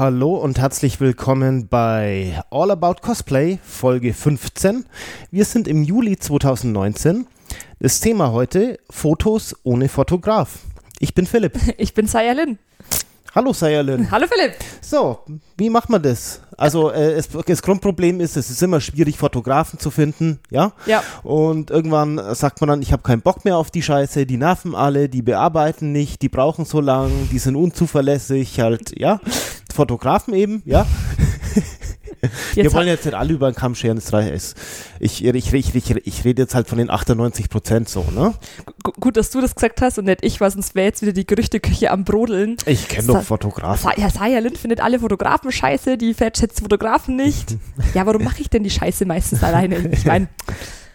Hallo und herzlich willkommen bei All About Cosplay, Folge 15. Wir sind im Juli 2019. Das Thema heute: Fotos ohne Fotograf. Ich bin Philipp. Ich bin Sayalin. Hallo Sayalin. Hallo Philipp. So, wie macht man das? Also äh, es, das Grundproblem ist, es ist immer schwierig, Fotografen zu finden, ja? Ja. Und irgendwann sagt man dann, ich habe keinen Bock mehr auf die Scheiße, die nerven alle, die bearbeiten nicht, die brauchen so lang, die sind unzuverlässig, halt, ja? Fotografen eben, ja? wir Jetzt wollen jetzt nicht alle über den Kamm scheren, das reicht. Ich, ich, ich, ich, ich rede jetzt halt von den 98 Prozent so, ne? Gu- Gut, dass du das gesagt hast und nicht ich, weil sonst wäre jetzt wieder die Gerüchteküche am Brodeln. Ich kenne doch Fotografen. Sa ja, Saya Lind findet alle Fotografen scheiße, die schätzt Fotografen nicht. ja, warum mache ich denn die Scheiße meistens alleine? Ich meine,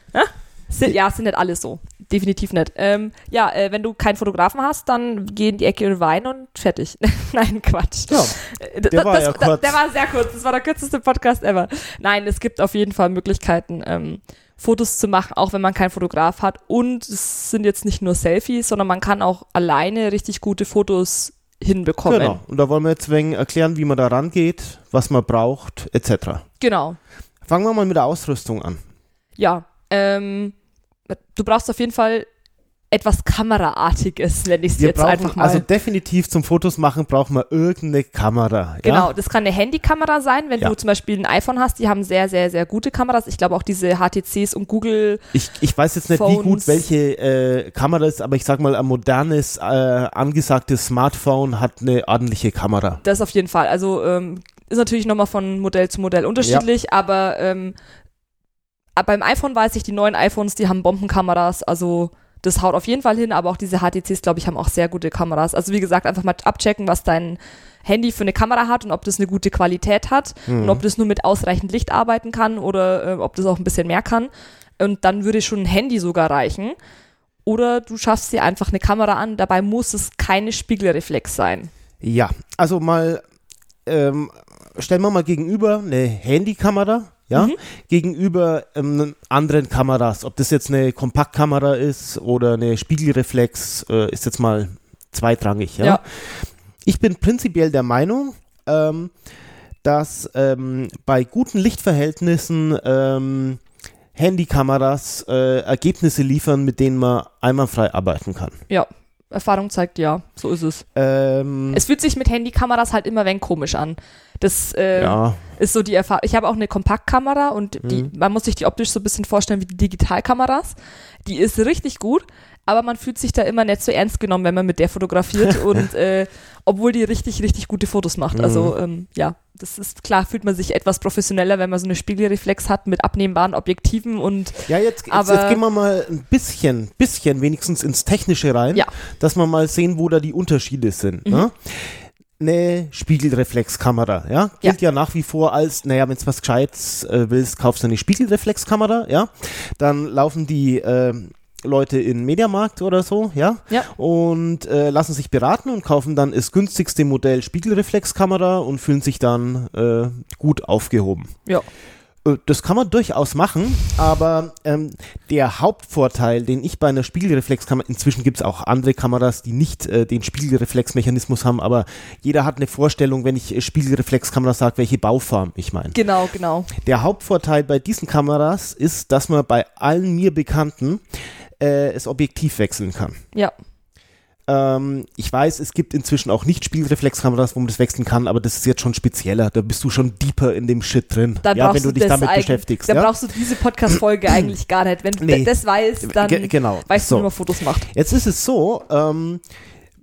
sind, ja, sind nicht alle so. Definitiv nicht. Ähm, ja, äh, wenn du keinen Fotografen hast, dann geh in die Ecke und wein und fertig. Nein, Quatsch. Ja, Äh, der das, war ja das, kurz. Der war sehr kurz. Das war der kürzeste Podcast ever. Nein, es gibt auf jeden Fall Möglichkeiten, ähm, Fotos zu machen, auch wenn man keinen Fotograf hat. Und es sind jetzt nicht nur Selfies, sondern man kann auch alleine richtig gute Fotos hinbekommen. Genau. Und da wollen wir jetzt wegen erklären, wie man da rangeht, was man braucht, etc. genau. Fangen wir mal mit der Ausrüstung an. Ja. Ähm, du brauchst auf jeden Fall etwas Kameraartiges, nenne ich es jetzt brauchen, einfach mal. also definitiv zum Fotos machen brauchen wir irgendeine Kamera. Genau, Ja? das kann eine Handykamera sein, wenn Ja. du zum Beispiel ein iPhone hast, die haben sehr, sehr, sehr gute Kameras. Ich glaube auch diese HTCs und Google Ich, ich weiß jetzt nicht, wie Phones. gut welche äh, Kamera ist, aber ich sag mal, ein modernes, äh, angesagtes Smartphone hat eine ordentliche Kamera. Das auf jeden Fall. Also ähm, ist natürlich nochmal von Modell zu Modell unterschiedlich, aber ähm, aber beim iPhone weiß ich, die neuen iPhones, die haben Bombenkameras, also das haut auf jeden Fall hin, aber auch diese HTCs, glaube ich, haben auch sehr gute Kameras. Also wie gesagt, einfach mal abchecken, was dein Handy für eine Kamera hat und ob das eine gute Qualität hat und ob das nur mit ausreichend Licht arbeiten kann oder äh, ob das auch ein bisschen mehr kann. Und dann würde schon ein Handy sogar reichen. Oder du schaffst dir einfach eine Kamera an, dabei muss es keine Spiegelreflex sein. Ja, also mal, ähm, stellen wir mal gegenüber eine Handykamera, ja, Mhm. gegenüber ähm, anderen Kameras. Ob das jetzt eine Kompaktkamera ist oder eine Spiegelreflex, äh, ist jetzt mal zweitrangig, ja. Ja. Ich bin prinzipiell der Meinung, ähm, dass ähm, bei guten Lichtverhältnissen ähm, Handykameras äh, Ergebnisse liefern, mit denen man einwandfrei arbeiten kann. Ja, Erfahrung zeigt ja, so ist es. Ähm, Es fühlt sich mit Handykameras halt immer wenn komisch an. Das äh, ja, ist so die Erfahrung. Ich habe auch eine Kompaktkamera und die, Mhm. man muss sich die optisch so ein bisschen vorstellen wie die Digitalkameras. Die ist richtig gut, aber man fühlt sich da immer nicht so ernst genommen, wenn man mit der fotografiert und äh, obwohl die richtig, richtig gute Fotos macht. Also ähm, ja, das ist klar, fühlt man sich etwas professioneller, wenn man so eine Spiegelreflex hat mit abnehmbaren Objektiven und Ja, jetzt, jetzt, Aber- jetzt gehen wir mal ein bisschen, bisschen wenigstens ins Technische rein, Ja. dass wir mal sehen, wo da die Unterschiede sind. Ne? Eine Spiegelreflexkamera, ja, gilt ja. nach wie vor als, naja, wenn du was Gescheites äh, willst, kaufst du eine Spiegelreflexkamera, ja, dann laufen die äh, Leute in Mediamarkt oder so, ja, Ja. und äh, lassen sich beraten und kaufen dann das günstigste Modell Spiegelreflexkamera und fühlen sich dann äh, gut aufgehoben. ja. Äh, Das kann man durchaus machen, aber ähm, der Hauptvorteil, den ich bei einer Spiegelreflexkamera, inzwischen gibt es auch andere Kameras, die nicht äh, den Spiegelreflexmechanismus haben, aber jeder hat eine Vorstellung, wenn ich äh, Spiegelreflexkamera sage, welche Bauform ich meine. Genau, genau. Der Hauptvorteil bei diesen Kameras ist, dass man bei allen mir Bekannten äh, das Objektiv wechseln kann. Ja. Ähm, ich weiß, es gibt inzwischen auch nicht Spiegelreflexkameras, wo man das wechseln kann, aber das ist jetzt schon spezieller. Da bist du schon deeper in dem Shit drin, Dann ja, brauchst wenn du dich damit beschäftigst. Dann ja? brauchst du diese Podcast-Folge eigentlich gar nicht. Wenn du Nee. das weißt, dann Ge- genau. weißt So. du, wie man Fotos macht. Jetzt ist es so, ähm,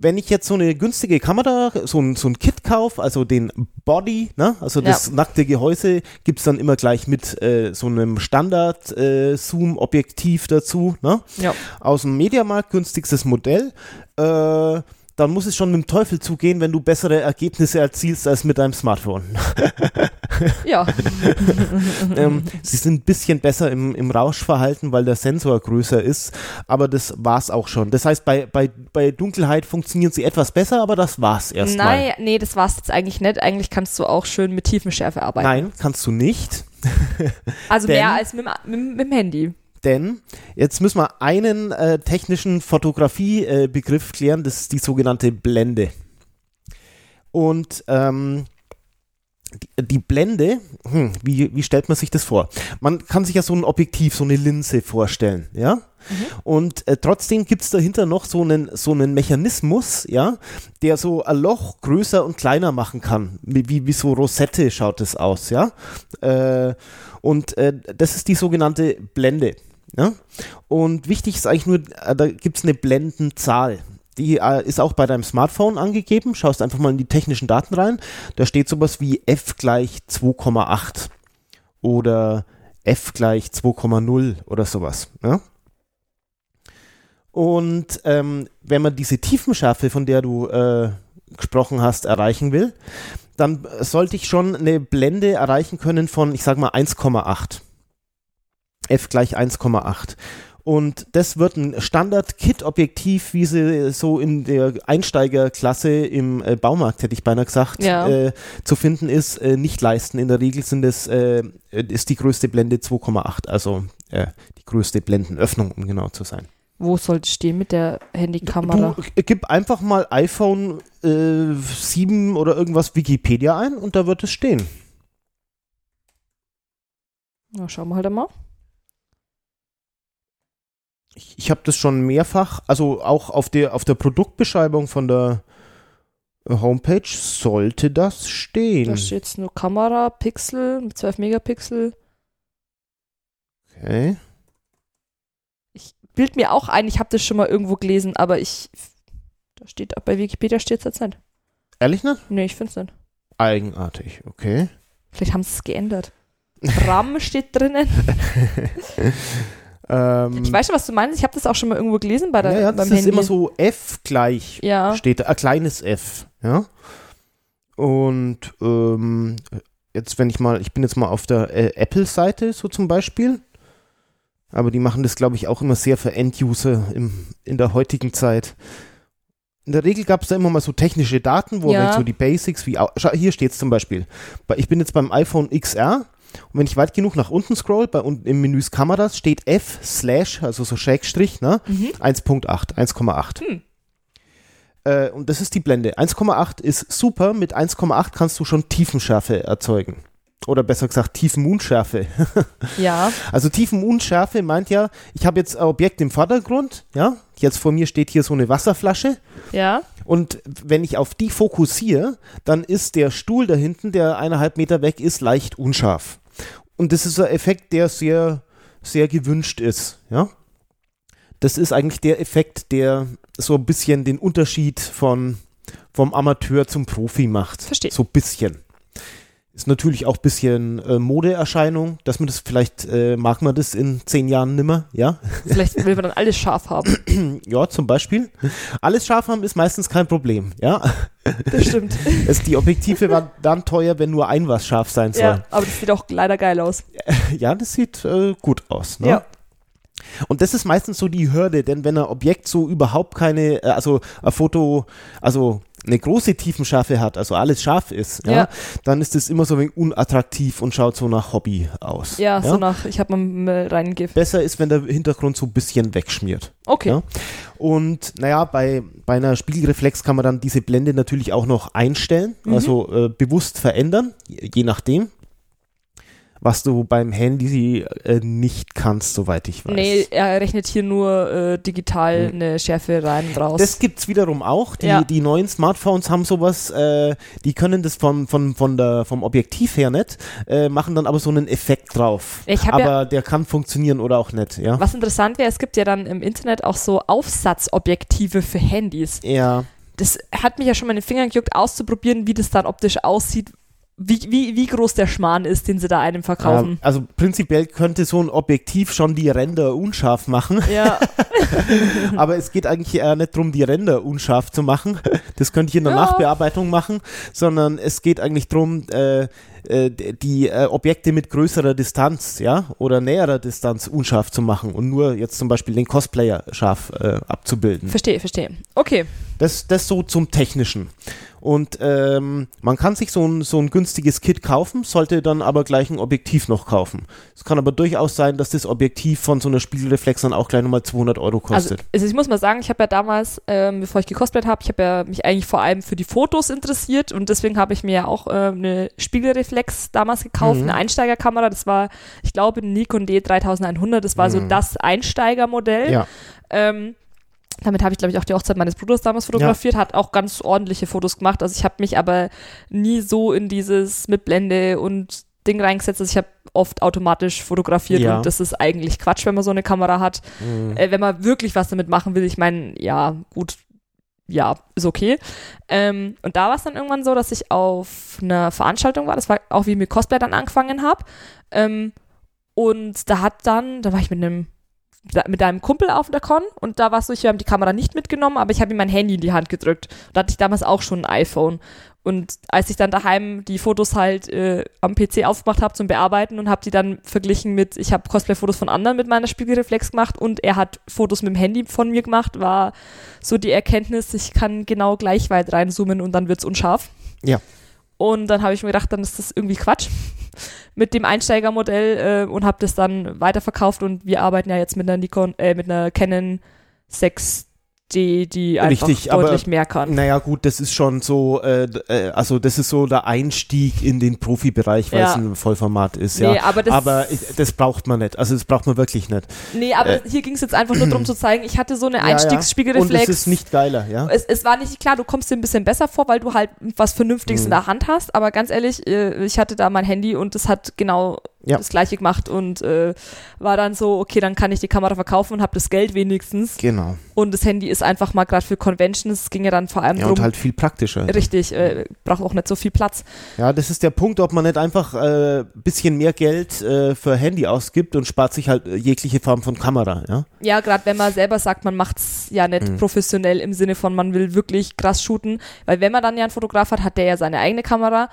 wenn ich jetzt so eine günstige Kamera, so ein, so ein Kit kaufe, also den Body, ne? also das nackte Gehäuse, gibt's dann immer gleich mit äh, so einem Standard-Zoom-Objektiv dazu, ne? Ja. aus dem Mediamarkt, günstigstes Modell. Äh, dann muss es schon mit dem Teufel zugehen, wenn du bessere Ergebnisse erzielst als mit deinem Smartphone. Ja, ähm, sie sind ein bisschen besser im, im Rauschverhalten, weil der Sensor größer ist, aber das war's auch schon. Das heißt, bei, bei, bei Dunkelheit funktionieren sie etwas besser, aber das war's erstmal. nein, nee, das war's jetzt eigentlich nicht. Eigentlich kannst du auch schön mit Tiefenschärfe arbeiten. Nein, kannst du nicht, Also Denn- mehr als mit, mit, mit dem Handy. Denn jetzt müssen wir einen äh, technischen Fotografie-Begriff klären, das ist die sogenannte Blende. Und ähm, die, die Blende, hm, wie, wie stellt man sich das vor? Man kann sich ja so ein Objektiv, so eine Linse vorstellen, ja? Mhm. Und äh, trotzdem gibt es dahinter noch so einen, so einen Mechanismus, ja, der so ein Loch größer und kleiner machen kann. Wie, wie, wie so Rosette schaut es aus, ja. Äh, und äh, das ist die sogenannte Blende. Ja? Und wichtig ist eigentlich nur, äh, da gibt es eine Blendenzahl. Die äh, ist auch bei deinem Smartphone angegeben. Schaust einfach mal in die technischen Daten rein. Da steht sowas wie f gleich 2,8 oder f gleich 2,0 oder sowas. Ja? Und ähm, wenn man diese Tiefenschärfe, von der du äh, gesprochen hast, erreichen will, dann sollte ich schon eine Blende erreichen können von, ich sag mal, 1,8. F gleich 1,8. Und das wird ein Standard-Kit-Objektiv, wie sie so in der Einsteigerklasse im äh, Baumarkt, hätte ich beinahe gesagt, Ja. äh, zu finden ist, äh, nicht leisten. In der Regel sind es, äh, ist die größte Blende 2,8, also äh, die größte Blendenöffnung, um genau zu sein. Wo soll es stehen mit der Handykamera? Du gib einfach mal iPhone äh, 7 oder irgendwas Wikipedia ein und da wird es stehen. Na, schauen wir halt mal. Ich, ich habe das schon mehrfach, also auch auf der, auf der Produktbeschreibung von der äh, Homepage sollte das stehen. Da steht jetzt nur Kamera, Pixel mit 12 Megapixel. okay. Bild mir auch ein, ich habe das schon mal irgendwo gelesen, aber ich. Da steht, bei Wikipedia steht es jetzt nicht. Ehrlich nicht? Nee, ich finde es nicht. Eigenartig, okay. Vielleicht haben sie es geändert. RAM steht drinnen. Ähm, Ich weiß schon, was du meinst. Ich habe das auch schon mal irgendwo gelesen bei der, ja, ja, das ist Handy. immer so F gleich Ja, steht da, ein kleines F, ja. Und ähm, jetzt, wenn ich mal, ich bin jetzt mal auf der äh, Apple-Seite so zum Beispiel, aber die machen das, glaube ich, auch immer sehr für End-User im- in der heutigen Zeit. In der Regel gab es da immer mal so technische Daten, wo Ja. halt so die Basics wie, au- schau, hier steht es zum Beispiel, Bei- ich bin jetzt beim iPhone XR und wenn ich weit genug nach unten scroll, bei unten im Menü Kameras steht F slash, also so Schrägstrich, ne? mhm. 1.8, 1,8. Hm. Äh, und das ist die Blende. 1,8 ist super. Mit 1,8 kannst du schon Tiefenschärfe erzeugen. Oder besser gesagt, Tiefenunschärfe. ja. Also Tiefenunschärfe meint ja, ich habe jetzt ein Objekt im Vordergrund, ja. Jetzt vor mir steht hier so eine Wasserflasche. Ja. Und wenn ich auf die fokussiere, dann ist der Stuhl da hinten, der eineinhalb Meter weg ist, leicht unscharf. Und das ist ein Effekt, der sehr, sehr gewünscht ist, ja. Das ist eigentlich der Effekt, der so ein bisschen den Unterschied von, vom Amateur zum Profi macht. Verstehe. So ein bisschen. Ist natürlich auch ein bisschen äh, Modeerscheinung, dass man das vielleicht, äh, mag man das in zehn Jahren nimmer, ja. Vielleicht will man dann alles scharf haben. Ja, zum Beispiel. Alles scharf haben ist meistens kein Problem, ja. Das stimmt. Es, die Objektive waren dann teuer, wenn nur ein was scharf sein soll. ja, aber das sieht auch leider geil aus. Ja, das sieht äh, gut aus. Ne? Ja. Und das ist meistens so die Hürde, denn wenn ein Objekt so überhaupt keine, äh, also ein Foto, also eine große Tiefenschärfe hat, also alles scharf ist, ja, Ja. dann ist es immer so ein wenig unattraktiv und schaut so nach Hobby aus. Ja, so nach, ich habe mal reingegeben. Besser ist, wenn der Hintergrund so ein bisschen wegschmiert. Okay. Ja. Und naja, bei, bei einer Spiegelreflex kann man dann diese Blende natürlich auch noch einstellen, Mhm. also äh, bewusst verändern, je, je nachdem. Was du beim Handy äh, nicht kannst, soweit ich weiß. Nee, er rechnet hier nur äh, digital Hm. eine Schärfe rein und raus. Das gibt's wiederum auch. Die, Ja. die neuen Smartphones haben sowas, äh, die können das vom, von, von der, vom Objektiv her nicht, äh, machen dann aber so einen Effekt drauf. Aber ja- der kann funktionieren oder auch nicht, ja. Was interessant wäre, es gibt ja dann im Internet auch so Aufsatzobjektive für Handys. Ja, Das hat mich ja schon mal in den Fingern gejuckt, auszuprobieren, wie das dann optisch aussieht, wie, wie, wie groß der Schmarrn ist, den sie da einem verkaufen. ähm, also prinzipiell könnte so ein Objektiv schon die Ränder unscharf machen. Ja, Aber es geht eigentlich eher nicht darum, die Ränder unscharf zu machen. Das könnte ich in der Ja. Nachbearbeitung machen, sondern es geht eigentlich darum, äh, äh, die äh, Objekte mit größerer Distanz, ja, oder näherer Distanz unscharf zu machen und nur jetzt zum Beispiel den Cosplayer scharf äh, abzubilden. Verstehe, verstehe. Okay. Das, das so zum Technischen. Und ähm, man kann sich so ein, so ein günstiges Kit kaufen, sollte dann aber gleich ein Objektiv noch kaufen. Es kann aber durchaus sein, dass das Objektiv von so einer Spiegelreflex dann auch gleich nochmal 200 Euro kostet. Also, also ich muss mal sagen, ich habe ja damals, ähm, bevor ich gecosplayt habe, ich habe ja mich eigentlich vor allem für die Fotos interessiert und deswegen habe ich mir ja auch äh, eine Spiegelreflex damals gekauft, mhm. eine Einsteigerkamera. Das war, ich glaube, ein Nikon D3100. Das war mhm. so das Einsteigermodell. Ja. Ähm, damit habe ich, glaube ich, auch die Hochzeit meines Bruders damals fotografiert, ja. hat auch ganz ordentliche Fotos gemacht. Also ich habe mich aber nie so in dieses mit Blende und Ding reingesetzt. Also ich habe oft automatisch fotografiert ja. und das ist eigentlich Quatsch, wenn man so eine Kamera hat. Mhm. Äh, wenn man wirklich was damit machen will, ich meine, ja, gut, ja, ist okay. Ähm, und da war es dann irgendwann so, dass ich auf einer Veranstaltung war, das war auch wie ich mit Cosplay dann angefangen habe. Ähm, und da hat dann, da war ich mit einem mit deinem Kumpel auf der Con und da war es so, ich habe die Kamera nicht mitgenommen, aber ich habe ihm mein Handy in die Hand gedrückt. Da hatte ich damals auch schon ein iPhone. Und als ich dann daheim die Fotos halt äh, am PC aufgemacht habe zum Bearbeiten und habe die dann verglichen mit, ich habe Cosplay-Fotos von anderen mit meiner Spiegelreflex gemacht und er hat Fotos mit dem Handy von mir gemacht, war so die Erkenntnis, ich kann genau gleich weit reinzoomen und dann wird es unscharf. Ja. Und dann habe ich mir gedacht, dann ist das irgendwie Quatsch mit dem Einsteigermodell äh, und habe das dann weiterverkauft und wir arbeiten ja jetzt mit einer Nikon, äh, mit einer Canon 6 die, die einfach Richtig, deutlich aber, mehr kann. Naja, gut, das ist schon so, äh, äh, also das ist so der Einstieg in den Profibereich, weil ja. es ein Vollformat ist, nee, ja. Aber das, aber das, braucht man nicht. Also das braucht man wirklich nicht. Nee, aber äh, hier ging es jetzt einfach nur darum zu zeigen, ich hatte so eine Einstiegsspiegelreflex. Ja, ja. Und es ist nicht geiler, ja. Es, es war nicht klar, du kommst dir ein bisschen besser vor, weil du halt was Vernünftiges mhm. in der Hand hast, aber ganz ehrlich, äh, ich hatte da mein Handy und es hat genau ja. das gleiche gemacht und äh, war dann so, okay, dann kann ich die Kamera verkaufen und habe das Geld wenigstens. Genau. Und das Handy ist einfach mal gerade für Conventions, es ging ja dann vor allem ja, drum. und halt viel praktischer. Richtig, äh, braucht auch nicht so viel Platz. Ja, das ist der Punkt, ob man nicht einfach ein äh, bisschen mehr Geld äh, für Handy ausgibt und spart sich halt jegliche Form von Kamera, ja? Ja, gerade wenn man selber sagt, man macht es ja nicht mhm. professionell im Sinne von, man will wirklich krass shooten, weil wenn man dann ja einen Fotograf hat, hat der ja seine eigene Kamera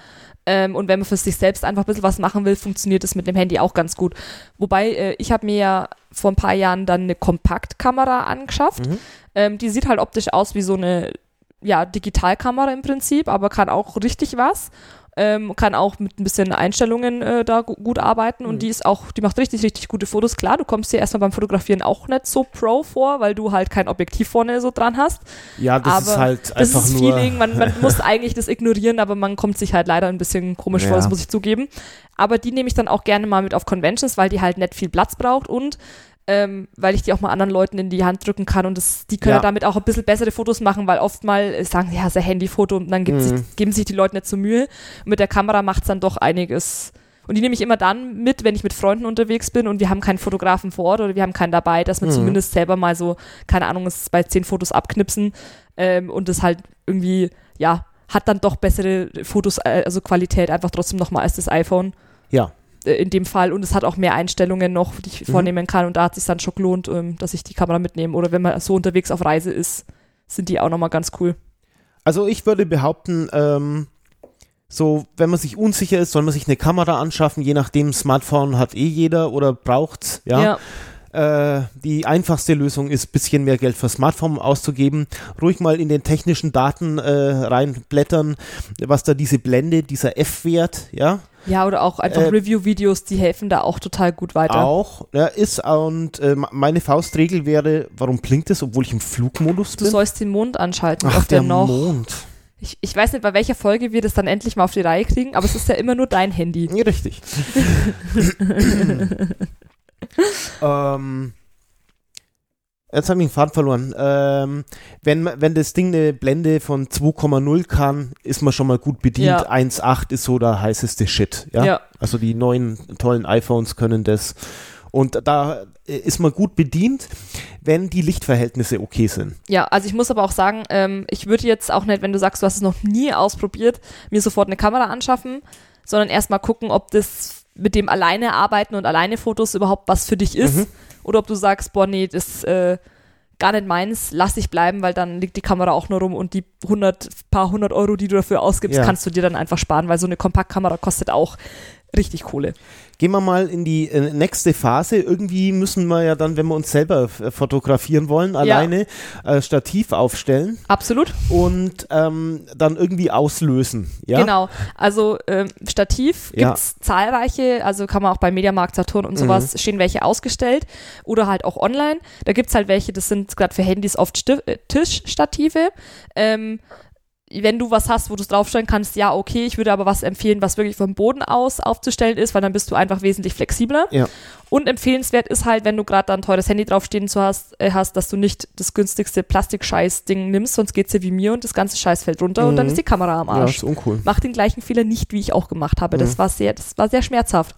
ähm, und wenn man für sich selbst einfach ein bisschen was machen will, funktioniert es mit dem Handy auch ganz gut. Wobei, äh, ich habe mir ja vor ein paar Jahren dann eine Kompaktkamera angeschafft. Mhm. Ähm, die sieht halt optisch aus wie so eine ja, Digitalkamera im Prinzip, aber kann auch richtig was ähm, kann auch mit ein bisschen Einstellungen äh, da gut arbeiten und mhm. die ist auch, die macht richtig, richtig gute Fotos. Klar, du kommst dir erstmal beim Fotografieren auch nicht so pro vor, weil du halt kein Objektiv vorne so dran hast. Ja, das aber ist halt das einfach ist nur Feeling, man, man muss eigentlich das ignorieren, aber man kommt sich halt leider ein bisschen komisch ja. vor, das muss ich zugeben. Aber die nehme ich dann auch gerne mal mit auf Conventions, weil die halt nicht viel Platz braucht und ähm, weil ich die auch mal anderen Leuten in die Hand drücken kann und das, die können ja. damit auch ein bisschen bessere Fotos machen, weil oft mal äh, sagen, ja, ist ein Handyfoto und dann mhm. sich, geben sich die Leute nicht so Mühe. Und mit der Kamera macht es dann doch einiges. Und die nehme ich immer dann mit, wenn ich mit Freunden unterwegs bin und wir haben keinen Fotografen vor Ort oder wir haben keinen dabei, dass wir mhm. zumindest selber mal so, keine Ahnung, es bei zehn Fotos abknipsen ähm, und das halt irgendwie, ja, hat dann doch bessere Fotos, äh, also Qualität einfach trotzdem nochmal als das iPhone. Ja. Äh, in dem Fall und es hat auch mehr Einstellungen noch, die ich mhm. vornehmen kann und da hat es sich dann schon gelohnt, ähm, dass ich die Kamera mitnehme oder wenn man so unterwegs auf Reise ist, sind die auch nochmal ganz cool. Also ich würde behaupten, ähm, so, wenn man sich unsicher ist, soll man sich eine Kamera anschaffen, je nachdem, Smartphone hat eh jeder oder braucht's, ja. ja. Äh, die einfachste Lösung ist, bisschen mehr Geld für Smartphone auszugeben. Ruhig mal in den technischen Daten äh, reinblättern, was da diese Blende, dieser F-Wert, ja, ja, oder auch einfach äh, Review-Videos, die helfen da auch total gut weiter. Auch, ja, ist und äh, meine Faustregel wäre, warum blinkt es, obwohl ich im Flugmodus bin? Du sollst den Mond anschalten. Ach, der, der noch. Mond. Ich, ich weiß nicht, bei welcher Folge wir das dann endlich mal auf die Reihe kriegen, aber es ist ja immer nur dein Handy. Ja, richtig. ähm, Jetzt habe ich den Faden verloren. Ähm, wenn, wenn das Ding eine Blende von 2,0 kann, ist man schon mal gut bedient. Ja. 1,8 ist so der heißeste Shit. Ja? ja? Also die neuen tollen iPhones können das. Und da ist man gut bedient, wenn die Lichtverhältnisse okay sind. Ja, also ich muss aber auch sagen, ähm, ich würde jetzt auch nicht, wenn du sagst, du hast es noch nie ausprobiert, mir sofort eine Kamera anschaffen, sondern erstmal gucken, ob das mit dem alleine arbeiten und alleine Fotos überhaupt was für dich ist. Mhm oder ob du sagst, boah, nee, das, äh, gar nicht meins, lass ich bleiben, weil dann liegt die Kamera auch nur rum und die 100, paar hundert Euro, die du dafür ausgibst, Ja. kannst du dir dann einfach sparen, weil so eine Kompaktkamera kostet auch richtig Kohle. Gehen wir mal in die äh, nächste Phase. Irgendwie müssen wir ja dann, wenn wir uns selber äh, fotografieren wollen, alleine äh, Stativ aufstellen Absolut. und ähm, dann irgendwie auslösen. Ja? Genau. Also ähm, Stativ Ja. gibt's zahlreiche, also kann man auch bei Mediamarkt, Saturn und sowas, stehen welche ausgestellt oder halt auch online. Da gibt's halt welche, das sind gerade für Handys oft Sti äh, Tischstative. Ähm, wenn du was hast, wo du es draufstellen kannst, ja, okay, ich würde aber was empfehlen, was wirklich vom Boden aus aufzustellen ist, weil dann bist du einfach wesentlich flexibler. Ja. Und empfehlenswert ist halt, wenn du gerade da ein teures Handy draufstehen zu hast, äh, hast, dass du nicht das günstigste Plastikscheiß-Ding nimmst, sonst geht's dir wie mir und das ganze Scheiß fällt runter und dann Mhm. ist die Kamera am Ja, Arsch ist uncool. mach den gleichen Fehler nicht, wie ich auch gemacht habe. Das Mhm. war sehr, das war sehr schmerzhaft.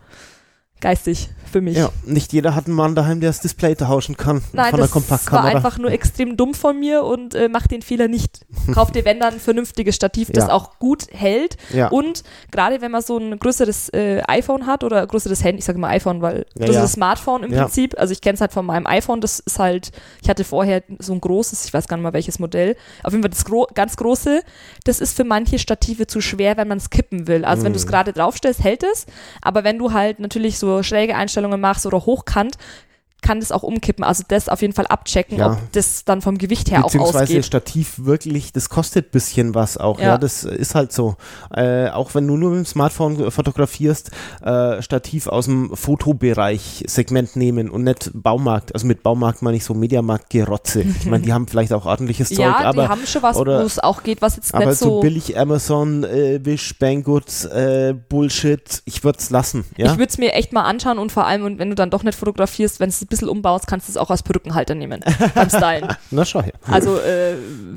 Geistig für mich. Ja, nicht jeder hat einen Mann daheim, der das Display tauschen kann Nein, von der das war Kompaktkamera. einfach nur extrem dumm von mir und äh, mach den Fehler nicht. Kauf dir, wenn dann, ein vernünftiges Stativ, das Ja. auch gut hält. ja. Und gerade wenn man so ein größeres äh, iPhone hat oder größeres Handy, ich sage mal iPhone, weil Ja, größeres ja. Smartphone im. Prinzip, also ich kenne es halt von meinem iPhone, das ist halt, ich hatte vorher so ein großes, ich weiß gar nicht mal welches Modell, auf jeden Fall das gro ganz große, das ist für manche Stative zu schwer, wenn man es kippen will. Also wenn du es Mhm. gerade draufstellst, hält es, aber wenn du halt natürlich so schräge Einstellungen machst oder hochkant, kann das auch umkippen. Also das auf jeden Fall abchecken, Ja. ob das dann vom Gewicht her auch Beziehungsweise ausgeht. Stativ wirklich, das kostet ein bisschen was auch. Ja, Ja. das ist halt so. Äh, auch wenn du nur mit dem Smartphone fotografierst, äh, Stativ aus dem Fotobereich Segment nehmen und nicht Baumarkt. Also mit Baumarkt meine ich so Mediamarkt-Gerotze. Ich meine, die haben vielleicht auch ordentliches Zeug, ja, die aber, haben schon was, wo es auch geht, was jetzt aber nicht so, so billig Amazon, äh, Wish, Banggood, äh, Bullshit, ich würde es lassen. Ja? Ich würde es mir echt mal anschauen und vor allem, und wenn du dann doch nicht fotografierst, wenn es bisschen umbaust, kannst du es auch als Perückenhalter nehmen beim Stylen. Na schau her. Also, äh,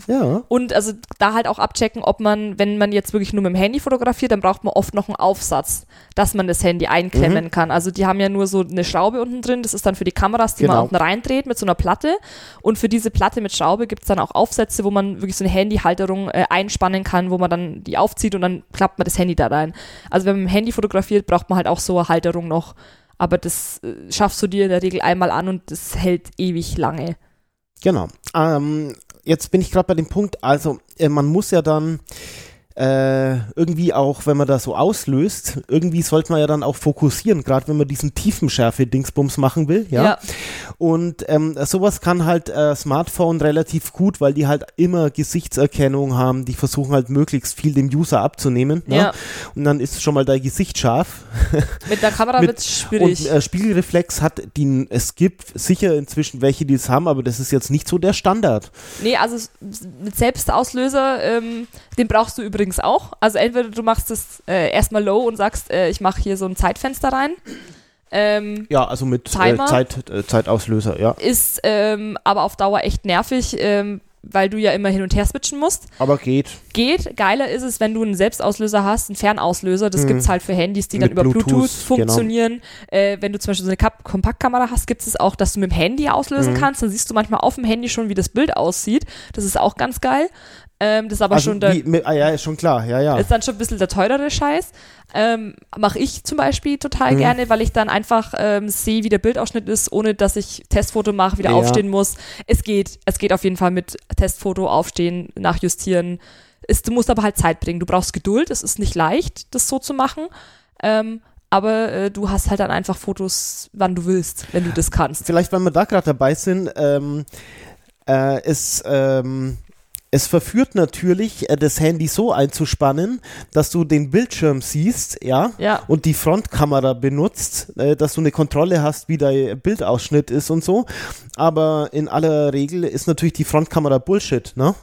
Ja. und also da halt auch abchecken, ob man, wenn man jetzt wirklich nur mit dem Handy fotografiert, dann braucht man oft noch einen Aufsatz, dass man das Handy Mhm. einklemmen kann. Also die haben ja nur so eine Schraube unten drin, das ist dann für die Kameras, die man Genau. unten reindreht mit so einer Platte. Und für diese Platte mit Schraube gibt es dann auch Aufsätze, wo man wirklich so eine Handyhalterung äh, einspannen kann, wo man dann die aufzieht und dann klappt man das Handy da rein. Also wenn man mit dem Handy fotografiert, braucht man halt auch so eine Halterung noch. Aber das äh, schaffst du dir in der Regel einmal an und das hält ewig lange. Genau. Ähm, jetzt bin ich gerade bei dem Punkt, also äh, man muss ja dann äh, irgendwie auch, wenn man das so auslöst, irgendwie sollte man ja dann auch fokussieren, gerade wenn man diesen Tiefenschärfe-Dingsbums machen will, ja. Und ähm, sowas kann halt äh, Smartphone relativ gut, weil die halt immer Gesichtserkennung haben, die versuchen halt möglichst viel dem User abzunehmen. Ne? Ja. Und dann ist schon mal dein Gesicht scharf. Mit der Kamera wird es schwierig. Und äh, Spiegelreflex hat die, es gibt sicher inzwischen welche, die es haben, aber das ist jetzt nicht so der Standard. Nee, also mit Selbstauslöser, ähm, den brauchst du übrigens auch. Also entweder du machst es äh, erstmal low und sagst, äh, ich mache hier so ein Zeitfenster rein. Ähm, Ja, also mit äh, Timer? Zeit, äh, Zeitauslöser, ja. ist ähm, aber auf Dauer echt nervig, ähm, weil du ja immer hin und her switchen musst. Aber geht. Geht. Geiler ist es, wenn du einen Selbstauslöser hast, einen Fernauslöser. Das Mhm. gibt's halt für Handys, die dann Mit über Bluetooth, Bluetooth, funktionieren. Äh, wenn du zum Beispiel so eine Kap Kompaktkamera hast, gibt es auch, dass du mit dem Handy auslösen Mhm. kannst. Dann siehst du manchmal auf dem Handy schon, wie das Bild aussieht. Das ist auch ganz geil. Ähm, das ist aber also schon der, wie, mit, ah, ja, ist schon klar, ja, ja. ist dann schon ein bisschen der teurere Scheiß. Ähm, Mache ich zum Beispiel total Mhm. gerne, weil ich dann einfach ähm, sehe, wie der Bildausschnitt ist, ohne dass ich Testfoto mache, wieder Ja. aufstehen muss. Es geht, es geht auf jeden Fall mit Testfoto, aufstehen, nachjustieren. Es, du musst aber halt Zeit bringen. Du brauchst Geduld. Es ist nicht leicht, das so zu machen. Ähm, aber äh, du hast halt dann einfach Fotos, wann du willst, wenn du das kannst. Vielleicht, weil wir da gerade dabei sind, ähm, äh, es, ähm, es verführt natürlich, äh, das Handy so einzuspannen, dass du den Bildschirm siehst, ja, Ja. und die Frontkamera benutzt, äh, dass du eine Kontrolle hast, wie dein Bildausschnitt ist und so. Aber in aller Regel ist natürlich die Frontkamera Bullshit, ne?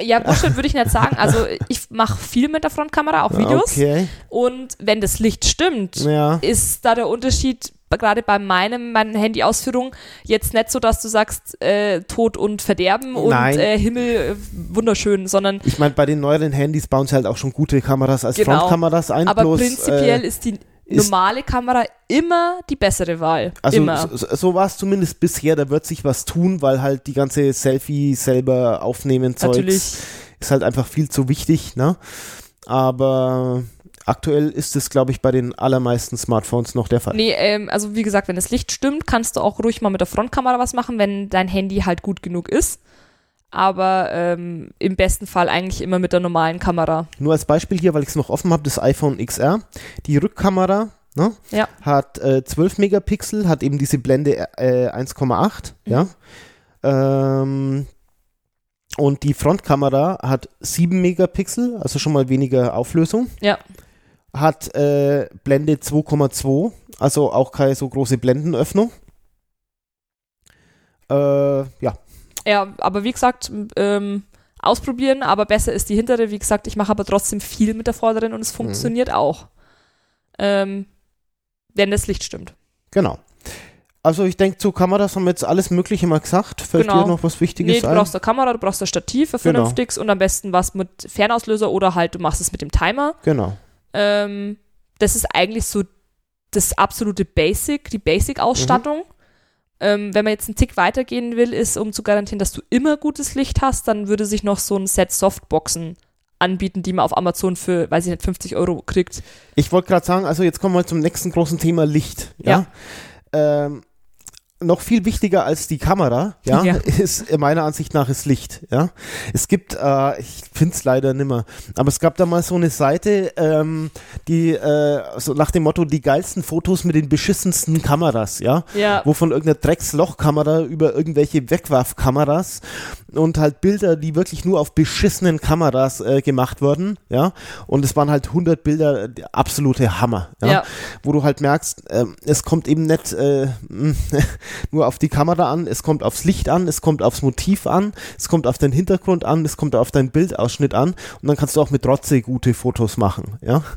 Ja, Bullshit würde ich nicht sagen. Also ich mache viel mit der Frontkamera, auch Videos. Okay, Und wenn das Licht stimmt, ja. ist da der Unterschied gerade bei meinem meinen Handy-Ausführung jetzt nicht so, dass du sagst äh, Tod und Verderben und äh, Himmel äh, wunderschön, sondern Ich meine, bei den neueren Handys bauen sie halt auch schon gute Kameras als Genau. Frontkameras ein. aber bloß, prinzipiell äh, ist die normale Kamera immer die bessere Wahl. Also immer. so, so- so war es zumindest bisher, da wird sich was tun, weil halt die ganze Selfie selber aufnehmen Zeugs Natürlich. ist halt einfach viel zu wichtig, ne? Aber aktuell ist es, glaube ich, bei den allermeisten Smartphones noch der Fall. Nee, ähm, also wie gesagt, wenn das Licht stimmt, kannst du auch ruhig mal mit der Frontkamera was machen, wenn dein Handy halt gut genug ist. Aber ähm, im besten Fall eigentlich immer mit der normalen Kamera. Nur als Beispiel hier, weil ich es noch offen habe, das iPhone XR. Die Rückkamera ne, Ja. hat äh, 12 Megapixel, hat eben diese Blende äh, 1,8, ja. Ähm, und die Frontkamera hat 7 Megapixel, also schon mal weniger Auflösung. Ja. Hat äh, Blende 2,2, also auch keine so große Blendenöffnung. Äh, ja, Ja, aber wie gesagt, ähm, ausprobieren, aber besser ist die hintere. Wie gesagt, ich mache aber trotzdem viel mit der vorderen und es Mhm. funktioniert auch. Ähm, wenn das Licht stimmt. genau. Also ich denke, zu Kameras haben wir jetzt alles Mögliche mal gesagt. Fällt Genau. dir noch was Wichtiges Nee, du ein? brauchst eine Kamera, du brauchst ein Stativ für Genau. vernünftiges und am besten was mit Fernauslöser oder halt du machst es mit dem Timer. Genau. Ähm, das ist eigentlich so das absolute Basic, die Basic-Ausstattung. Mhm. Ähm, wenn man jetzt einen Tick weitergehen will, ist, um zu garantieren, dass du immer gutes Licht hast, dann würde sich noch so ein Set Softboxen anbieten, die man auf Amazon für, weiß ich nicht, 50 Euro kriegt. Ich wollte gerade sagen, also jetzt kommen wir zum nächsten großen Thema Licht. Ja. Ähm, noch viel wichtiger als die Kamera, ja, Ja. ist äh, meiner Ansicht nach ist Licht, ja. Es gibt, äh, ich finde es leider nimmer, aber es gab da mal so eine Seite, ähm, die äh, so nach dem Motto die geilsten Fotos mit den beschissensten Kameras, ja, Ja. wo von irgendeiner Dreckslochkamera über irgendwelche Wegwerfkameras und halt Bilder, die wirklich nur auf beschissenen Kameras äh, gemacht wurden, ja, und es waren halt 100 Bilder, absolute Hammer, ja, Ja. wo du halt merkst, ähm, es kommt eben nicht äh, nur auf die Kamera an, es kommt aufs Licht an, es kommt aufs Motiv an, es kommt auf den Hintergrund an, es kommt auf deinen Bildausschnitt an und dann kannst du auch mit Rotze gute Fotos machen, ja.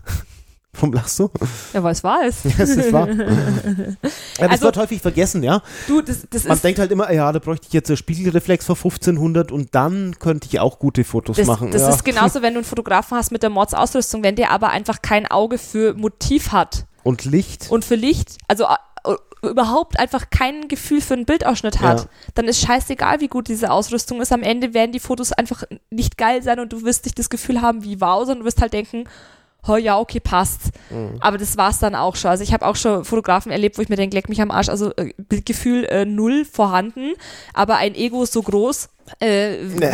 Warum lachst du? Ja, weil es wahr ist. Das ist wahr. ja, das Also- wird häufig vergessen, ja. Du, das, das Man denkt halt immer, ja, da bräuchte ich jetzt einen Spiegelreflex vor 1500 und dann könnte ich auch gute Fotos Das, machen. das ja. ist genauso, wenn du einen Fotografen hast mit der Mordsausrüstung, wenn der aber einfach kein Auge für Motiv hat Und Licht. und für Licht, also überhaupt einfach kein Gefühl für einen Bildausschnitt hat, Ja. dann ist scheißegal, wie gut diese Ausrüstung ist. Am Ende werden die Fotos einfach nicht geil sein und du wirst nicht das Gefühl haben wie wow, sondern du wirst halt denken, oh ja, okay, passt. Mhm. Aber das war's dann auch schon. Also ich habe auch schon Fotografen erlebt, wo ich mir denke, leck mich am Arsch, also äh, Bildgefühl äh, null vorhanden, aber ein Ego so groß. Äh, Nee.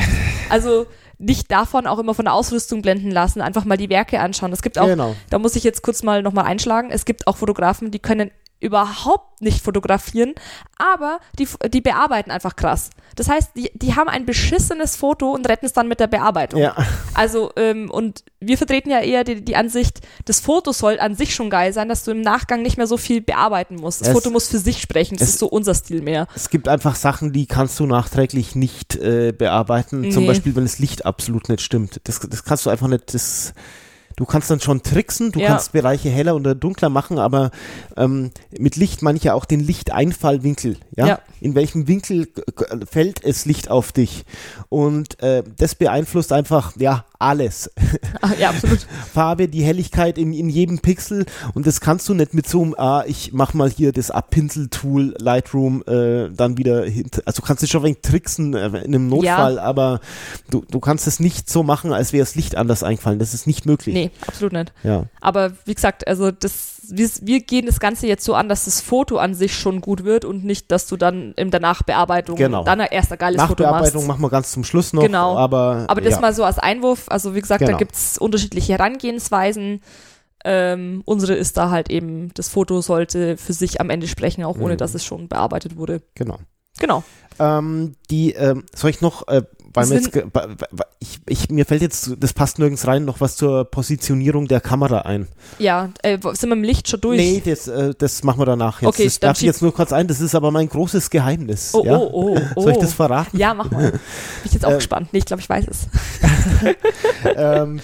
Also nicht davon auch immer von der Ausrüstung blenden lassen, einfach mal die Werke anschauen. Es gibt auch, Genau. da muss ich jetzt kurz mal nochmal einschlagen, es gibt auch Fotografen, die können überhaupt nicht fotografieren, aber die, die bearbeiten einfach krass. Das heißt, die, die haben ein beschissenes Foto und retten es dann mit der Bearbeitung. Ja. Also, ähm, und wir vertreten ja eher die, die Ansicht, das Foto soll an sich schon geil sein, dass du im Nachgang nicht mehr so viel bearbeiten musst. Das Es- Foto muss für sich sprechen. Das es- ist so unser Stil mehr. Es gibt einfach Sachen, die kannst du nachträglich nicht äh, bearbeiten. Zum Nee. Beispiel, wenn das Licht absolut nicht stimmt. Das, das kannst du einfach nicht. Das, du kannst dann schon tricksen, du Ja. kannst Bereiche heller oder dunkler machen, aber ähm, mit Licht meine ich ja auch den Lichteinfallwinkel. Ja? Ja. In welchem Winkel g- fällt es Licht auf dich? Und äh, das beeinflusst einfach, ja, alles. Ah, ja, absolut. Farbe, die Helligkeit in, in jedem Pixel und das kannst du nicht mit so einem, ah, ich mach mal hier das Abpinseltool Lightroom äh, dann wieder also du kannst es schon ein wenig tricksen äh, in einem Notfall, aber du, du kannst es nicht so machen, als wäre das Licht anders eingefallen. Das ist nicht möglich. Nee, absolut nicht. Ja, Aber wie gesagt, also das, wir, wir gehen das Ganze jetzt so an, dass das Foto an sich schon gut wird und nicht, dass du dann in der Nachbearbeitung Genau. dann erst ein geiles Foto Nachbearbeitung machst. machen wir ganz zum Schluss noch, Genau. aber, Aber das ja. mal so als Einwurf, also wie gesagt, da Genau. gibt es unterschiedliche Herangehensweisen. Ähm, unsere ist da halt eben, das Foto sollte für sich am Ende sprechen, auch ohne Mhm. dass es schon bearbeitet wurde. genau. Genau. Ähm, die, ähm, soll ich noch, äh, weil mir jetzt, ich, ich, mir fällt jetzt, das passt nirgends rein, noch was zur Positionierung der Kamera ein. Ja, äh, sind wir im Licht schon durch? Nee, das, äh, das machen wir danach jetzt. Okay, das darf ich jetzt nur kurz ein. Das ist aber mein großes Geheimnis. Oh, ja? oh, oh, oh. Soll ich das verraten? Ja, mach mal. Bin ich jetzt auch Äh, gespannt. Nee, ich glaube, ich weiß es. ähm,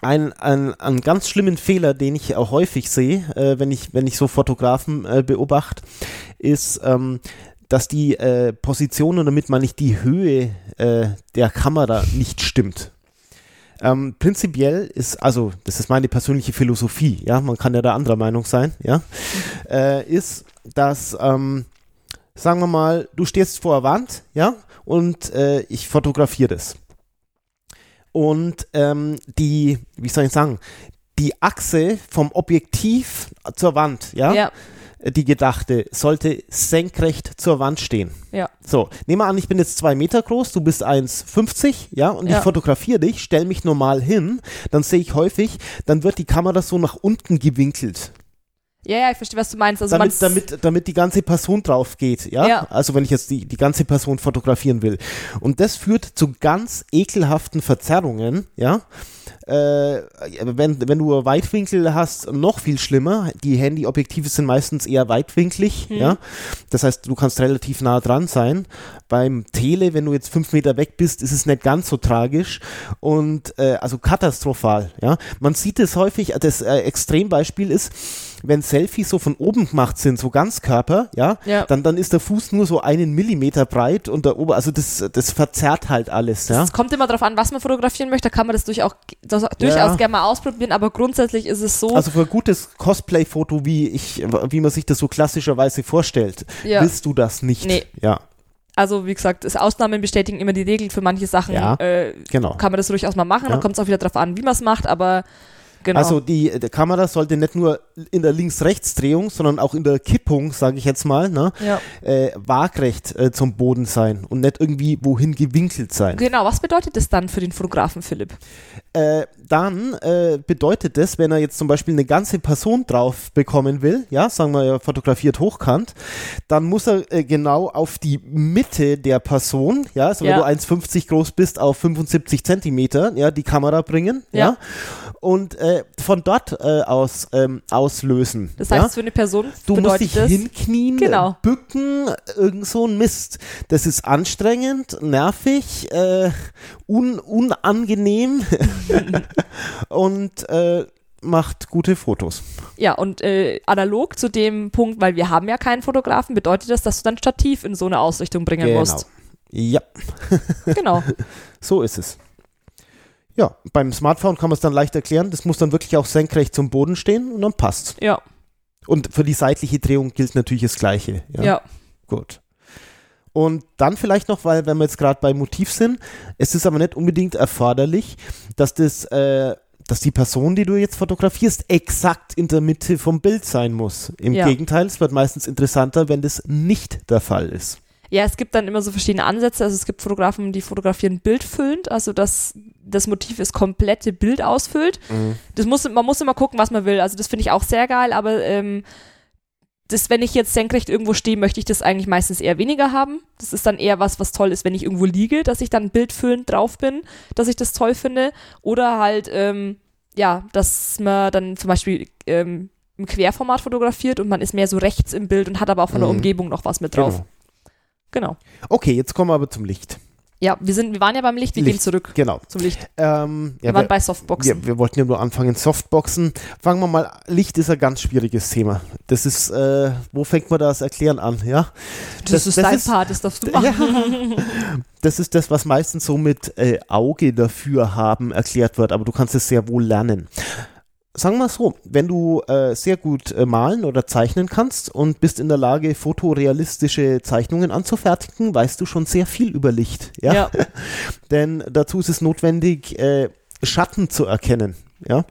ein, ein, ein ganz schlimmen Fehler, den ich auch häufig sehe, äh, wenn, ich, wenn ich so Fotografen äh, beobachte, ist, ähm, dass die äh, Position und damit meine ich die Höhe äh, der Kamera nicht stimmt. Ähm, prinzipiell ist, also das ist meine persönliche Philosophie, ja, man kann ja da anderer Meinung sein, ja, äh, ist, dass, ähm, sagen wir mal, du stehst vor der Wand, ja, und äh, ich fotografiere das. Und ähm, die, wie soll ich sagen, die Achse vom Objektiv zur Wand, ja, Ja, die gedachte, sollte senkrecht zur Wand stehen. ja. So, nehmen wir an, ich bin jetzt zwei Meter groß, du bist 1,50, ja, und Ja. ich fotografiere dich, stell mich normal hin, dann sehe ich häufig, dann wird die Kamera so nach unten gewinkelt, Ja, ja, ich verstehe, was du meinst. Also damit, damit, damit die ganze Person drauf geht, ja? Ja. Also wenn ich jetzt die, die ganze Person fotografieren will. Und das führt zu ganz ekelhaften Verzerrungen, ja? Äh, wenn, wenn du Weitwinkel hast, noch viel schlimmer. Die Handyobjektive sind meistens eher weitwinklig, Hm. ja. Das heißt, du kannst relativ nah dran sein. Beim Tele, wenn du jetzt fünf Meter weg bist, ist es nicht ganz so tragisch und äh, also katastrophal, ja. Man sieht es häufig, das äh, Extrembeispiel ist, wenn Selfies so von oben gemacht sind, so Ganzkörper, ja, Ja. dann, dann ist der Fuß nur so einen Millimeter breit und der Ober, also das, das verzerrt halt alles, ja. Es kommt immer darauf an, was man fotografieren möchte. Da kann man das, durch auch, das durchaus Ja. gerne mal ausprobieren, aber grundsätzlich ist es so. Also für ein gutes Cosplay-Foto, wie ich, wie man sich das so klassischerweise vorstellt, Ja. willst du das nicht. Nee. Ja, Also, wie gesagt, das Ausnahmen bestätigen immer die Regel. Für manche Sachen Ja. äh, genau. kann man das durchaus mal machen. Ja. Dann kommt es auch wieder darauf an, wie man es macht, aber genau. Also die, die Kamera sollte nicht nur in der Links-Rechts-Drehung, sondern auch in der Kippung, sage ich jetzt mal, ne, ja. äh, waagrecht äh, zum Boden sein und nicht irgendwie wohin gewinkelt sein. Genau, was bedeutet das dann für den Fotografen Philipp? Äh, dann äh, bedeutet das, wenn er jetzt zum Beispiel eine ganze Person drauf bekommen will, ja, sagen wir, er fotografiert hochkant, dann muss er äh, genau auf die Mitte der Person, ja, also Ja. wenn du 1,50 groß bist, auf 75 Zentimeter, ja, die Kamera bringen, ja, Ja. und äh, von dort äh, aus ähm, auslösen. Das ja? heißt, für eine Person Du musst dich das, hinknien, Genau. bücken, irgend so ein Mist. Das ist anstrengend, nervig, äh, un unangenehm und äh, macht gute Fotos. ja, und äh, analog zu dem Punkt, weil wir haben ja keinen Fotografen, bedeutet das, dass du dann Stativ in so eine Ausrichtung bringen Genau. musst. Ja, Genau. so ist es. Ja, beim Smartphone kann man es dann leicht erklären. Das muss dann wirklich auch senkrecht zum Boden stehen und dann passt. Ja, Und für die seitliche Drehung gilt natürlich das Gleiche. ja. Gut. Und dann vielleicht noch, weil wenn wir jetzt gerade bei Motiv sind, es ist aber nicht unbedingt erforderlich, dass das, äh, dass die Person, die du jetzt fotografierst, exakt in der Mitte vom Bild sein muss. Im Ja. Gegenteil, es wird meistens interessanter, wenn das nicht der Fall ist. Ja, es gibt dann immer so verschiedene Ansätze. Also es gibt Fotografen, die fotografieren bildfüllend, also dass das Motiv das komplette Bild ausfüllt. Das muss, man muss immer gucken, was man will. Also das finde ich auch sehr geil, aber ähm, das, wenn ich jetzt senkrecht irgendwo stehe, möchte ich das eigentlich meistens eher weniger haben. Das ist dann eher was, was toll ist, wenn ich irgendwo liege, dass ich dann bildfüllend drauf bin, dass ich das toll finde. Oder halt, ähm, ja, dass man dann zum Beispiel ähm, im Querformat fotografiert und man ist mehr so rechts im Bild und hat aber auch von der Mhm. Umgebung noch was mit drauf. Genau. Genau. Okay, jetzt kommen wir aber zum Licht. Ja, wir sind, wir waren ja beim Licht, wir Licht. gehen zurück Genau. zum Licht. Ähm, Wir ja, waren wir, bei Softboxen. wir, wir wollten ja nur anfangen, Softboxen. Fangen wir mal, Licht ist ein ganz schwieriges Thema. Das ist, äh, wo fängt man das Erklären an, ja? das, das- ist das dein ist- Part, das darfst du machen. Das ist das, was meistens so mit äh, Auge dafür haben erklärt wird, aber du kannst es sehr wohl lernen. Sagen wir so, wenn du äh, sehr gut äh, malen oder zeichnen kannst und bist in der Lage, fotorealistische Zeichnungen anzufertigen, weißt du schon sehr viel über Licht. Ja? Ja. Denn dazu ist es notwendig, äh, Schatten zu erkennen. Ja?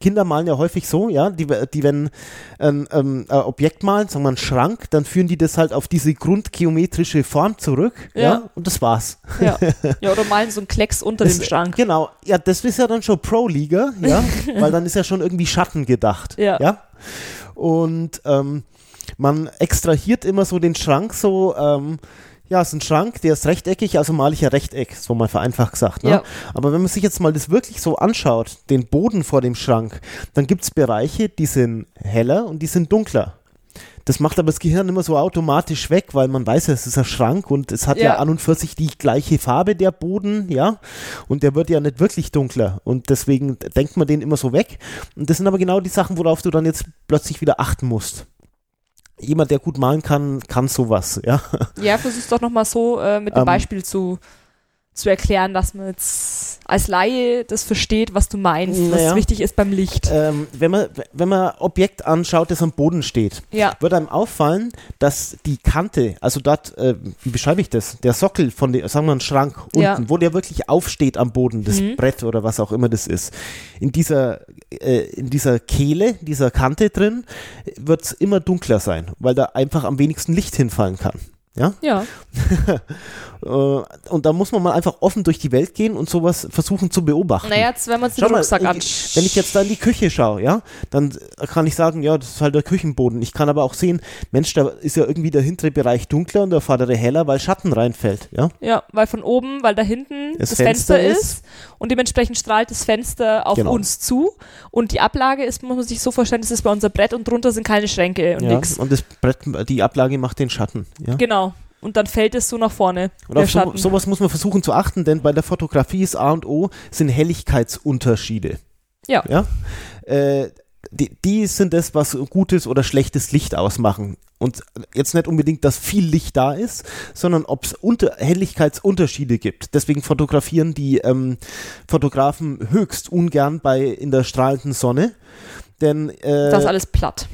Kinder malen ja häufig so, ja, die, die wenn ein ähm, ein Objekt malen, sagen wir einen Schrank, dann führen die das halt auf diese grundgeometrische Form zurück, ja, Ja. und das war's. ja. ja, oder malen so einen Klecks unter Das- dem Schrank. Genau, ja, das ist ja dann schon Pro-Liga, ja, weil dann ist ja schon irgendwie Schatten gedacht, Ja. ja. Und ähm, man extrahiert immer so den Schrank so, ähm, ja, es ist ein Schrank, der ist rechteckig, also male ich ein Rechteck, so mal vereinfacht gesagt. Ne? Ja. Aber wenn man sich jetzt mal das wirklich so anschaut, den Boden vor dem Schrank, dann gibt es Bereiche, die sind heller und die sind dunkler. Das macht aber das Gehirn immer so automatisch weg, weil man weiß ja, es ist ein Schrank und es hat ja, Ja. an und für sich die gleiche Farbe, der Boden, ja. Und der wird ja nicht wirklich dunkler. Und deswegen denkt man den immer so weg. Und das sind aber genau die Sachen, worauf du dann jetzt plötzlich wieder achten musst. Jemand, der gut malen kann, kann sowas, ja. Ja, versuch's doch nochmal so äh, mit einem Ähm. Beispiel zu, zu erklären, dass man jetzt als Laie das versteht, was du meinst, Naja. was wichtig ist beim Licht. Ähm, wenn man wenn man Objekt anschaut, das am Boden steht, Ja. wird einem auffallen, dass die Kante, also dort, äh, wie beschreibe ich das? Der Sockel von der, sagen wir ein Schrank unten, Ja. wo der wirklich aufsteht am Boden, das Mhm. Brett oder was auch immer das ist. In dieser äh, in dieser Kehle, dieser Kante drin, wird es immer dunkler sein, weil da einfach am wenigsten Licht hinfallen kann. Ja? Ja. Äh, und da muss man mal einfach offen durch die Welt gehen und sowas versuchen zu beobachten. Naja, jetzt, wenn man sich den Rucksack ich- anschaut. wenn ich jetzt da in die Küche schaue, ja, dann kann ich sagen, ja, das ist halt der Küchenboden. Ich kann aber auch sehen, Mensch, da ist ja irgendwie der hintere Bereich dunkler und der vordere heller, weil Schatten reinfällt, ja. Ja, weil von oben, weil da hinten Das das, Fenster Fenster, ist. ist und dementsprechend strahlt das Fenster auf Genau. uns zu und die Ablage ist, muss man sich so vorstellen, das ist bei unser Brett und drunter sind keine Schränke und ja. nix. Und das Brett, die Ablage macht den Schatten, ja. Genau. Und dann fällt es so nach vorne, Und auf so, sowas muss man versuchen zu achten, denn bei der Fotografie ist A und O sind Helligkeitsunterschiede. Ja. ja? Äh, die, die sind das, was gutes oder schlechtes Licht ausmachen. Und jetzt nicht unbedingt, dass viel Licht da ist, sondern ob es unter Helligkeitsunterschiede gibt. Deswegen fotografieren die ähm, Fotografen höchst ungern bei in der strahlenden Sonne. Denn äh, das ist alles platt.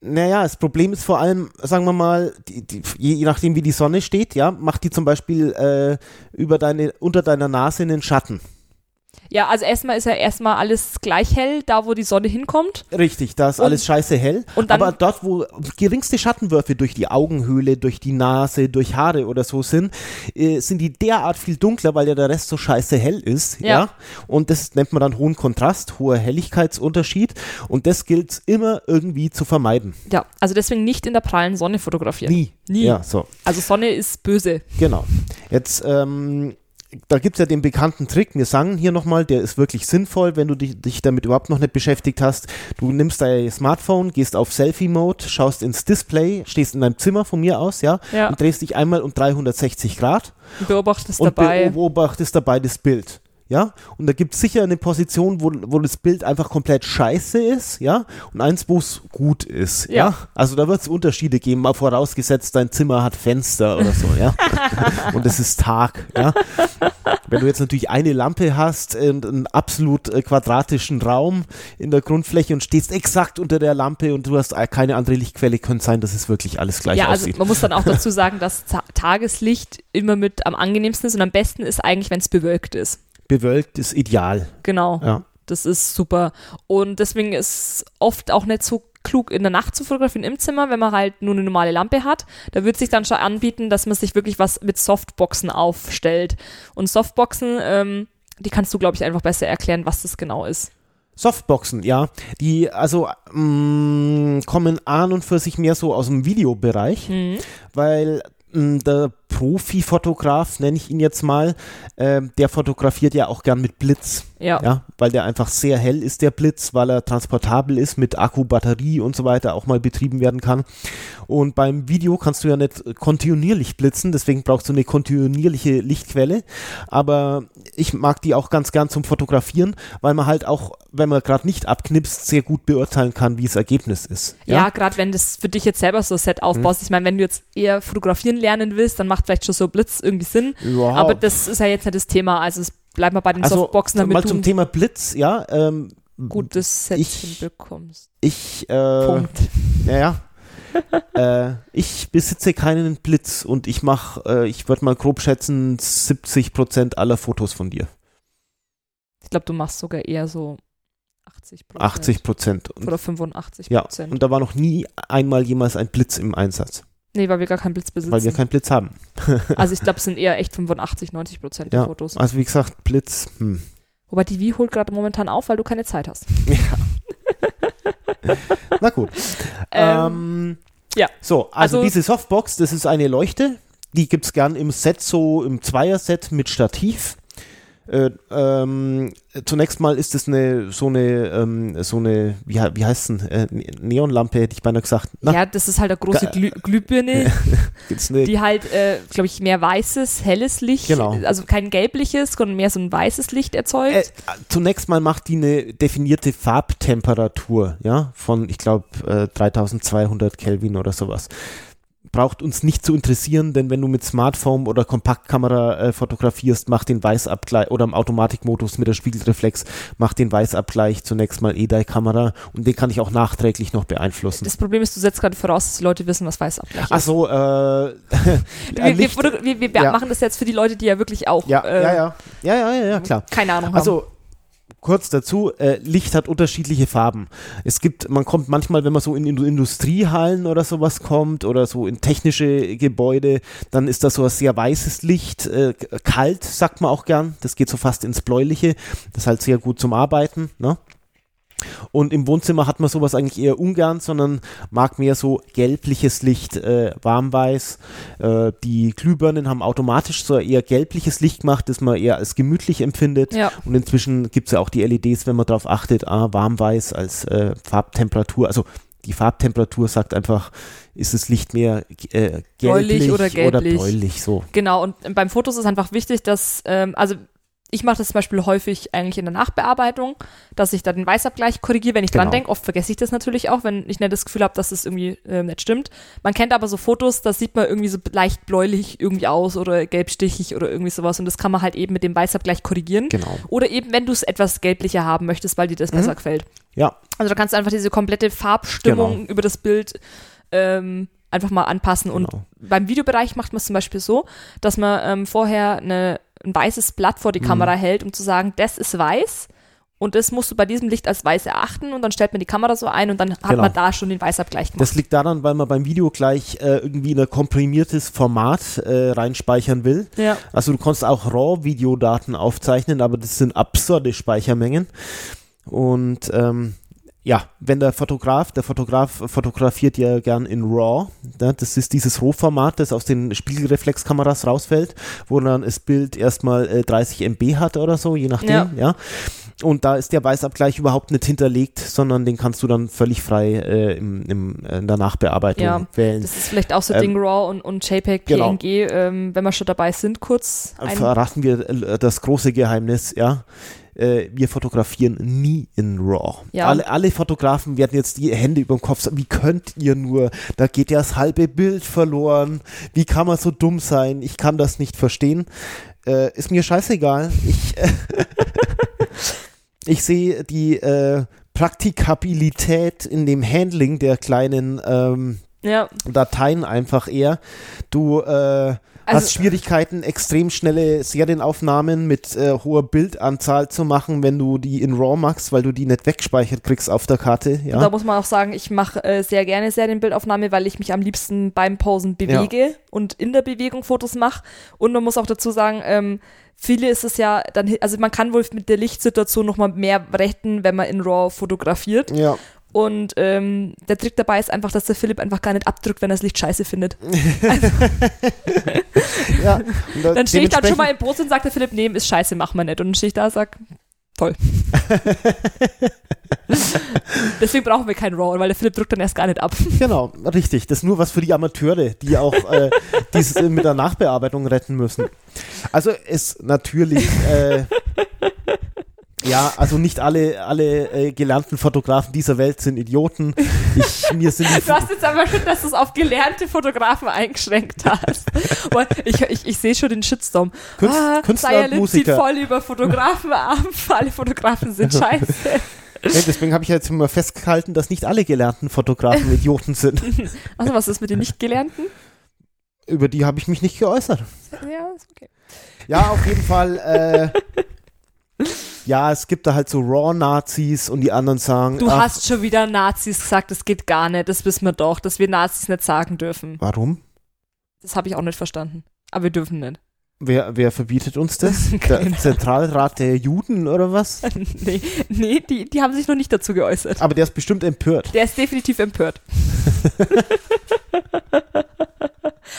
Naja, das Problem ist vor allem, sagen wir mal, die, die, je, nachdem wie die Sonne steht, ja, macht die zum Beispiel äh, über deine, unter deiner Nase einen Schatten. Ja, also erstmal ist ja erstmal alles gleich hell, da wo die Sonne hinkommt. Richtig, da ist Und- alles scheiße hell. und dann- aber dort, wo geringste Schattenwürfe durch die Augenhöhle, durch die Nase, durch Haare oder so sind, äh, sind die derart viel dunkler, weil ja der Rest so scheiße hell ist. Ja. Ja. Und das nennt man dann hohen Kontrast, hoher Helligkeitsunterschied. Und das gilt immer irgendwie zu vermeiden. Ja, also deswegen nicht in der prallen Sonne fotografieren. Nie. Nie. Ja, so. Also Sonne ist böse. Genau. Jetzt, ähm, da gibt es ja den bekannten Trick, wir sagen hier nochmal, der ist wirklich sinnvoll, wenn du dich, dich damit überhaupt noch nicht beschäftigt hast. Du nimmst dein Smartphone, gehst auf Selfie-Mode, schaust ins Display, stehst in deinem Zimmer von mir aus, ja, Ja. und drehst dich einmal um 360 Grad Und beobachtest und dabei. beobachtest dabei das Bild. Ja, und da gibt es sicher eine Position, wo, wo das Bild einfach komplett scheiße ist, ja, und eins, wo es gut ist, ja. Ja. Also da wird es Unterschiede geben, mal vorausgesetzt, dein Zimmer hat Fenster oder so, ja. und es ist Tag, ja. Wenn du jetzt natürlich eine Lampe hast und einen absolut äh, quadratischen Raum in der Grundfläche und stehst exakt unter der Lampe und du hast äh, keine andere Lichtquelle, könnte sein, dass es wirklich alles gleich ja, also aussieht. man muss dann auch dazu sagen, dass Ta Tageslicht immer mit am angenehmsten ist und am besten ist eigentlich, wenn es bewölkt ist. Bewölkt ist ideal, Genau. ja. Das ist super. Und deswegen ist oft auch nicht so klug, in der Nacht zu fotografieren im Zimmer, wenn man halt nur eine normale Lampe hat. Da wird sich dann schon anbieten, dass man sich wirklich was mit Softboxen aufstellt. Und Softboxen, ähm, die kannst du, glaube ich, einfach besser erklären, was das genau ist. Softboxen, ja, die also mh, kommen an und für sich mehr so aus dem Videobereich, Mhm. weil mh, der Profi-Fotograf, nenne ich ihn jetzt mal, ähm, der fotografiert ja auch gern mit Blitz, Ja. ja, weil der einfach sehr hell ist, der Blitz, weil er transportabel ist, mit Akku, Batterie und so weiter auch mal betrieben werden kann. Und beim Video kannst du ja nicht kontinuierlich blitzen, deswegen brauchst du eine kontinuierliche Lichtquelle. Aber ich mag die auch ganz gern zum Fotografieren, weil man halt auch, wenn man gerade nicht abknipst, sehr gut beurteilen kann, wie das Ergebnis ist. Ja, gerade wenn das für dich jetzt selber so ein Set aufbaust. Ich meine, wenn du jetzt eher fotografieren lernen willst, dann macht vielleicht schon so Blitz irgendwie Sinn. Ja. Aber das ist ja jetzt nicht das Thema. Also es bleibt mal bei den also Softboxen, damit mal zum Thema Blitz, ja. Ähm, gutes Set ich- hinbekommst. ich, äh, Punkt. Naja. äh, ich besitze keinen Blitz und ich mache, äh, ich würde mal grob schätzen, 70% aller Fotos von dir. Ich glaube, du machst sogar eher so 80 80 Prozent. Oder 85 ja, Prozent. und da war noch nie einmal jemals ein Blitz im Einsatz, nee, weil wir gar keinen Blitz besitzen. weil wir keinen Blitz haben. also ich glaube, es sind eher echt 85, 90 Prozent Ja. der Fotos. Also wie gesagt, Blitz, hm. Wobei die Wie holt gerade momentan auf, weil du keine Zeit hast. Na gut. Ähm, ähm, ja. So, also, Also- diese Softbox, das ist eine Leuchte, die gibt es gern im Set, so im Zweier-Set mit Stativ. Äh, ähm, zunächst mal ist es eine, so eine, ähm, so eine, wie, wie heißt denn, äh, Ne- Neonlampe, hätte ich beinahe gesagt. Na, ja, das ist halt eine große Glüh Glühbirne, die halt, äh, glaube ich, mehr weißes, helles Licht, Genau. also kein gelbliches, sondern mehr so ein weißes Licht erzeugt. äh, zunächst mal macht die eine definierte Farbtemperatur, ja, von, ich glaube, äh, 3200 Kelvin oder sowas. Braucht uns nicht zu interessieren, denn wenn du mit Smartphone oder Kompaktkamera äh, fotografierst, mach den Weißabgleich oder im Automatikmodus mit der Spiegelreflex, mach den Weißabgleich zunächst mal E-Dye-Kamera und den kann ich auch nachträglich noch beeinflussen. Das Problem ist, du setzt gerade voraus, dass die Leute wissen, was Weißabgleich ist. Ach so, äh, wir, wir, wir, wir ja. machen das jetzt für die Leute, die ja wirklich auch ja, äh, ja, ja, ja, ja, ja, ja, klar. keine Ahnung haben. Kurz dazu, äh, Licht hat unterschiedliche Farben. Es gibt, man kommt manchmal, wenn man so in Indu- Industriehallen oder sowas kommt oder so in technische Gebäude, dann ist das so ein sehr weißes Licht, äh, kalt, sagt man auch gern. Das geht so fast ins Bläuliche. Das ist halt sehr gut zum Arbeiten, ne? Und im Wohnzimmer hat man sowas eigentlich eher ungern, sondern mag mehr so gelbliches Licht, äh, warmweiß. Äh, die Glühbirnen haben automatisch so eher gelbliches Licht gemacht, das man eher als gemütlich empfindet. Ja. Und inzwischen gibt es ja auch die LEDs, wenn man darauf achtet, ah, warmweiß als äh, Farbtemperatur. Also die Farbtemperatur sagt einfach, ist das Licht mehr äh, gelblich Bläulich oder gelblich. bläulich, so. Genau, und beim Fotos ist einfach wichtig, dass, ähm, also ich mache das zum Beispiel häufig eigentlich in der Nachbearbeitung, dass ich da den Weißabgleich korrigiere, wenn ich dran Genau. denke. Oft vergesse ich das natürlich auch, wenn ich nicht das Gefühl habe, dass das irgendwie ähm, nicht stimmt. Man kennt aber so Fotos, da sieht man irgendwie so leicht bläulich irgendwie aus oder gelbstichig oder irgendwie sowas und das kann man halt eben mit dem Weißabgleich korrigieren. Genau. Oder eben, wenn du es etwas gelblicher haben möchtest, weil dir das besser gefällt. Ja, Also da kannst du einfach diese komplette Farbstimmung Genau. über das Bild ähm, einfach mal anpassen. Und Genau. beim Videobereich macht man es zum Beispiel so, dass man ähm, vorher eine, ein weißes Blatt vor die Mhm. Kamera hält, um zu sagen, das ist weiß. Und das musst du bei diesem Licht als weiß erachten und dann stellt man die Kamera so ein und dann hat Genau. man da schon den Weißabgleich gemacht. Das liegt daran, weil man beim Video gleich äh, irgendwie in ein komprimiertes Format äh, reinspeichern will. ja. Also du kannst auch RAW-Videodaten aufzeichnen, aber das sind absurde Speichermengen. Und ähm, ja, wenn der Fotograf, der Fotograf fotografiert ja gern in RAW, ne, das ist dieses RAW-Format, das aus den Spiegelreflexkameras rausfällt, wo dann das Bild erstmal äh, 30 MB hat oder so, je nachdem, Ja. ja. Und da ist der Weißabgleich überhaupt nicht hinterlegt, sondern den kannst du dann völlig frei äh, im, im, in der Nachbearbeitung Ja, wählen. Das ist vielleicht auch so Ähm, Ding RAW und, und JPEG, genau. PNG, ähm, wenn wir schon dabei sind, kurz. verraten wir äh, das große Geheimnis, ja. Äh, wir fotografieren nie in RAW. Ja. Alle, alle Fotografen werden jetzt die Hände über dem Kopf sagen, wie könnt ihr nur? Da geht ja das halbe Bild verloren. Wie kann man so dumm sein? Ich kann das nicht verstehen. Äh, ist mir scheißegal. Ich, äh, ich sehe die äh, Praktikabilität in dem Handling der kleinen ähm, ja, Dateien einfach eher. Du äh, Also- hast Schwierigkeiten, extrem schnelle Serienaufnahmen mit äh, hoher Bildanzahl zu machen, wenn du die in RAW machst, weil du die nicht weggespeichert kriegst auf der Karte. Ja, da muss man auch sagen, ich mache äh, sehr gerne Serienbildaufnahme, weil ich mich am liebsten beim Posen bewege und in der Bewegung Fotos mache. Und man muss auch dazu sagen, ähm, viele ist es ja dann, also man kann wohl mit der Lichtsituation nochmal mehr retten, wenn man in RAW fotografiert. ja. Und ähm, der Trick dabei ist einfach, dass der Philipp einfach gar nicht abdrückt, wenn er das Licht scheiße findet. ja. Und da- Dann stehe ich dann schon mal im Bus und sagt der Philipp, nee, ist scheiße, machen wir nicht. Und dann stehe ich da und sag, toll. Deswegen brauchen wir kein RAW, weil der Philipp drückt dann erst gar nicht ab. Genau, richtig. Das ist nur was für die Amateure, die auch äh, dieses äh, mit der Nachbearbeitung retten müssen. Also es natürlich, äh, ja, also nicht alle, alle äh, gelernten Fotografen dieser Welt sind Idioten. Ich, mir sind Du hast jetzt aber schon, dass du es auf gelernte Fotografen eingeschränkt hast. Ich ich, ich sehe schon den Shitstorm. Künst- ah, Künstler Sayalin und Musiker. voll über Fotografen ab. Alle Fotografen sind scheiße. Ja, deswegen habe ich jetzt immer festgehalten, dass nicht alle gelernten Fotografen Idioten sind. Also was ist mit den Nicht-Gelernten? Über die habe ich mich nicht geäußert. Ja, ist okay. Ja, auf jeden Fall. Äh, ja, es gibt da halt so Raw-Nazis und die anderen sagen, Du ach, hast schon wieder Nazis gesagt, das geht gar nicht, das wissen wir doch, dass wir Nazis nicht sagen dürfen. warum? Das habe ich auch nicht verstanden. Aber wir dürfen nicht. Wer, wer verbietet uns das? Der Zentralrat der Juden oder was? nee, nee die, die haben sich noch nicht dazu geäußert. Aber der ist bestimmt empört. Der ist definitiv empört.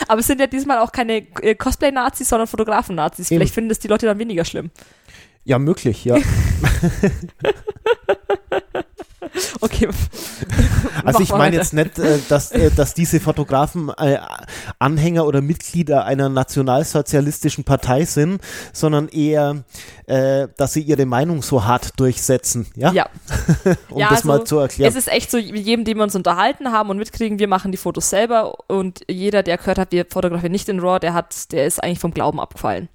Aber es sind ja diesmal auch keine äh, Cosplay-Nazis, sondern Fotografen-Nazis. Eben. Vielleicht finden das die Leute dann weniger schlimm. Ja, möglich, ja. Okay. Also ich meine jetzt nicht, äh, dass, äh, dass diese Fotografen äh, Anhänger oder Mitglieder einer nationalsozialistischen Partei sind, sondern eher, dass sie ihre Meinung so hart durchsetzen. Ja. Ja. um ja, das also, mal zu erklären. Es ist echt so, jedem, den wir uns unterhalten haben und mitkriegen, wir machen die Fotos selber und jeder, der gehört hat, wir fotografieren nicht in RAW, der hat, der ist eigentlich vom Glauben abgefallen.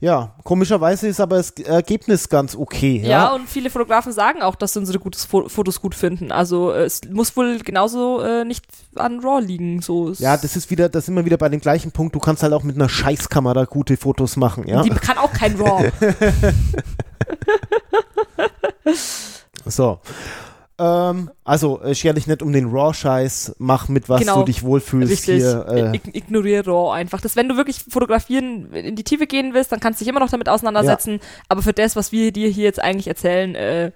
Ja, komischerweise ist aber das Ergebnis ganz okay. Ja, Ja, und viele Fotografen sagen auch, dass sie unsere gutes Fo Fotos gut finden. Also äh, es muss wohl genauso äh, nicht an RAW liegen. So ja, das ist wieder, das sind wir wieder bei dem gleichen Punkt. Du kannst halt auch mit einer Scheißkamera gute Fotos machen. Ja, Die kann auch kein RAW. so. Ähm, also äh, scher dich nicht um den Raw-Scheiß, mach mit was Genau. du dich wohlfühlst Richtig. hier. Äh, Ig ignoriere RAW einfach. Das, wenn du wirklich fotografieren in die Tiefe gehen willst, dann kannst du dich immer noch damit auseinandersetzen. Aber für das, was wir dir hier jetzt eigentlich erzählen, äh,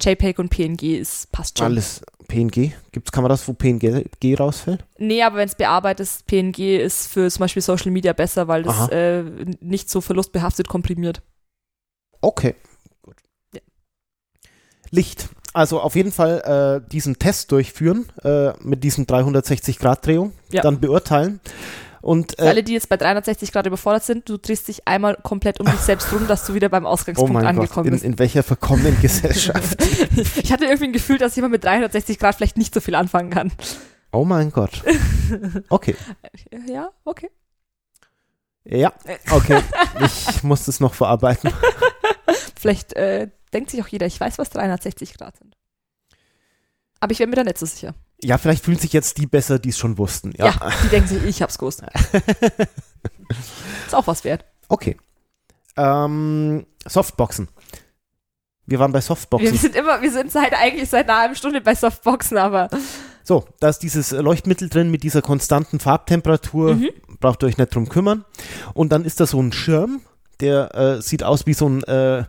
JPEG und PNG ist, passt schon. alles PNG. Gibt's Kameras, wo PNG rausfällt? Nee, aber wenn es bearbeitet ist, PNG ist für zum Beispiel Social Media besser, weil das Aha. äh, nicht so verlustbehaftet komprimiert. Okay. Gut. Ja. Licht. Also auf jeden Fall äh, diesen Test durchführen äh, mit diesen 360-Grad-Drehung, Ja. dann beurteilen. Und äh, alle, die jetzt bei 360 Grad überfordert sind, du drehst dich einmal komplett um dich selbst rum, dass du wieder beim oh Ausgangspunkt mein Gott, angekommen in, bist. in welcher verkommenen Gesellschaft. Ich hatte irgendwie ein Gefühl, dass jemand mit 360 Grad vielleicht nicht so viel anfangen kann. Oh mein Gott. Okay. Ja, okay. Ja, okay. Ich muss das noch verarbeiten. Vielleicht äh, denkt sich auch jeder, ich weiß, was 360 Grad sind. Aber ich wäre mir da nicht so sicher. Ja, vielleicht fühlen sich jetzt die besser, die es schon wussten. Ja. Ja, die denken sich, ich hab's gewusst. Ist auch was wert. Okay. Ähm, Softboxen. Wir waren bei Wir Softboxen. sind immer, wir sind seit eigentlich seit einer halben Stunde bei Softboxen, aber So, da ist dieses Leuchtmittel drin mit dieser konstanten Farbtemperatur. Mhm. Braucht ihr euch nicht drum kümmern. Und dann ist da so ein Schirm, der äh, sieht aus wie so ein, äh,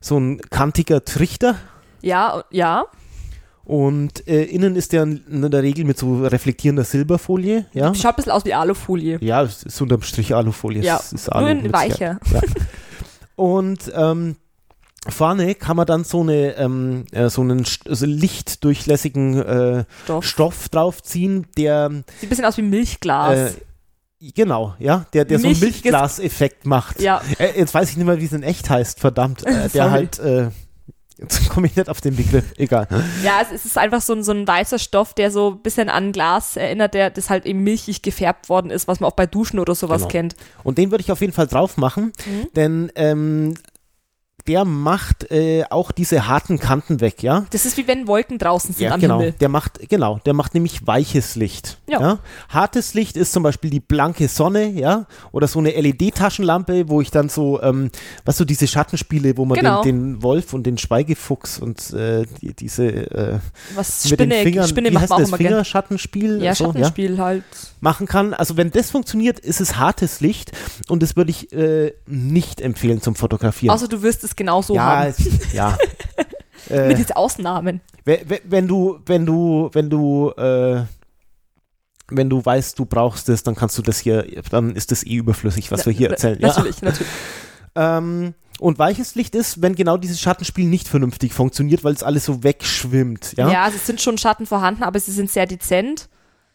so ein kantiger Trichter. ja, ja. Und äh, innen ist der in der Regel mit so reflektierender Silberfolie. Ja, Schaut ein bisschen aus wie Alufolie. ja es ist unterm Strich Alufolie. Ja, es ist Nur Alu in mit weicher. Ja. Und ähm, vorne kann man dann so eine ähm, äh, so einen also lichtdurchlässigen äh, Stoff. Stoff draufziehen, der Sieht ein bisschen aus wie Milchglas. Genau, ja, der der so einen Milchglaseffekt macht. ja, Äh, jetzt weiß ich nicht mehr, wie es in echt heißt, verdammt. Äh, der halt äh, jetzt komme ich nicht auf den Begriff. Egal. ja, es es ist einfach so ein, so ein weißer Stoff, der so ein bisschen an Glas erinnert, der das halt eben milchig gefärbt worden ist, was man auch bei Duschen oder sowas Genau. kennt. Und den würde ich auf jeden Fall drauf machen, Mhm. denn ähm, der macht äh, auch diese harten Kanten weg, ja. Das ist wie wenn Wolken draußen sind Ja, am genau. Himmel. Der macht, genau, der macht nämlich weiches Licht. Ja. Hartes Licht ist zum Beispiel die blanke Sonne, ja, oder so eine LED-Taschenlampe, wo ich dann so, ähm, was so diese Schattenspiele, wo man Genau. den, den Wolf und den Schweigefuchs und äh, die, diese äh, Was mit den Spinne, Fingern, Spinne wie heißt das. Fingerschattenspiel? Ja, so, Schattenspiel halt. machen kann. Also wenn das funktioniert, ist es hartes Licht und das würde ich äh, nicht empfehlen zum Fotografieren. Außer du wirst es genau so ja, haben. es- ja. äh, Mit jetzt Ausnahmen. we- we- wenn du, wenn du, wenn du, äh, wenn du weißt, du brauchst es, dann kannst du das hier, dann ist das eh überflüssig, was wir hier erzählen. Ja. Natürlich, natürlich. Ähm, und weiches Licht ist, wenn genau dieses Schattenspiel nicht vernünftig funktioniert, weil es alles so wegschwimmt, ja. Ja, also es sind schon Schatten vorhanden, aber sie sind sehr dezent.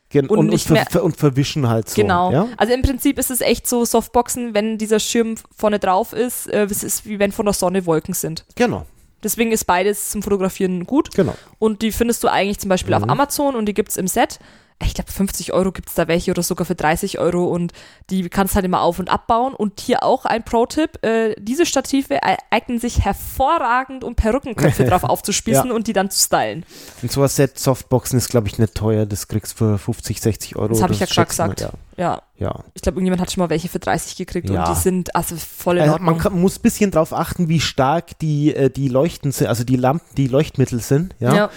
Gen- und und, nicht ver mehr- und verwischen halt so. genau. Ja? Also im Prinzip ist es echt so Softboxen, wenn dieser Schirm vorne drauf ist, äh, es ist wie wenn von der Sonne Wolken sind. Genau, Deswegen ist beides zum Fotografieren gut. genau. Und die findest du eigentlich zum Beispiel Mhm. auf Amazon und die gibt's im Set. Ich glaube, 50 Euro gibt's da welche oder sogar für 30 Euro und die kannst halt immer auf- und abbauen. Und hier auch ein Pro-Tipp, äh, diese Stative eignen sich hervorragend, um Perückenköpfe drauf aufzuspießen und die dann zu stylen. Und so ein Set Softboxen ist, glaube ich, nicht teuer. Das kriegst du für 50, 60 Euro. Das habe ich ja gerade schätze mal, gesagt. Ja, Ja. ja. ich glaube, irgendjemand hat schon mal welche für 30 gekriegt Ja. und die sind also voll in Äh, Ordnung. man kann, muss ein bisschen drauf achten, wie stark die, äh, die Leuchten sind, also die Lampen, die Leuchtmittel sind. Ja. ja.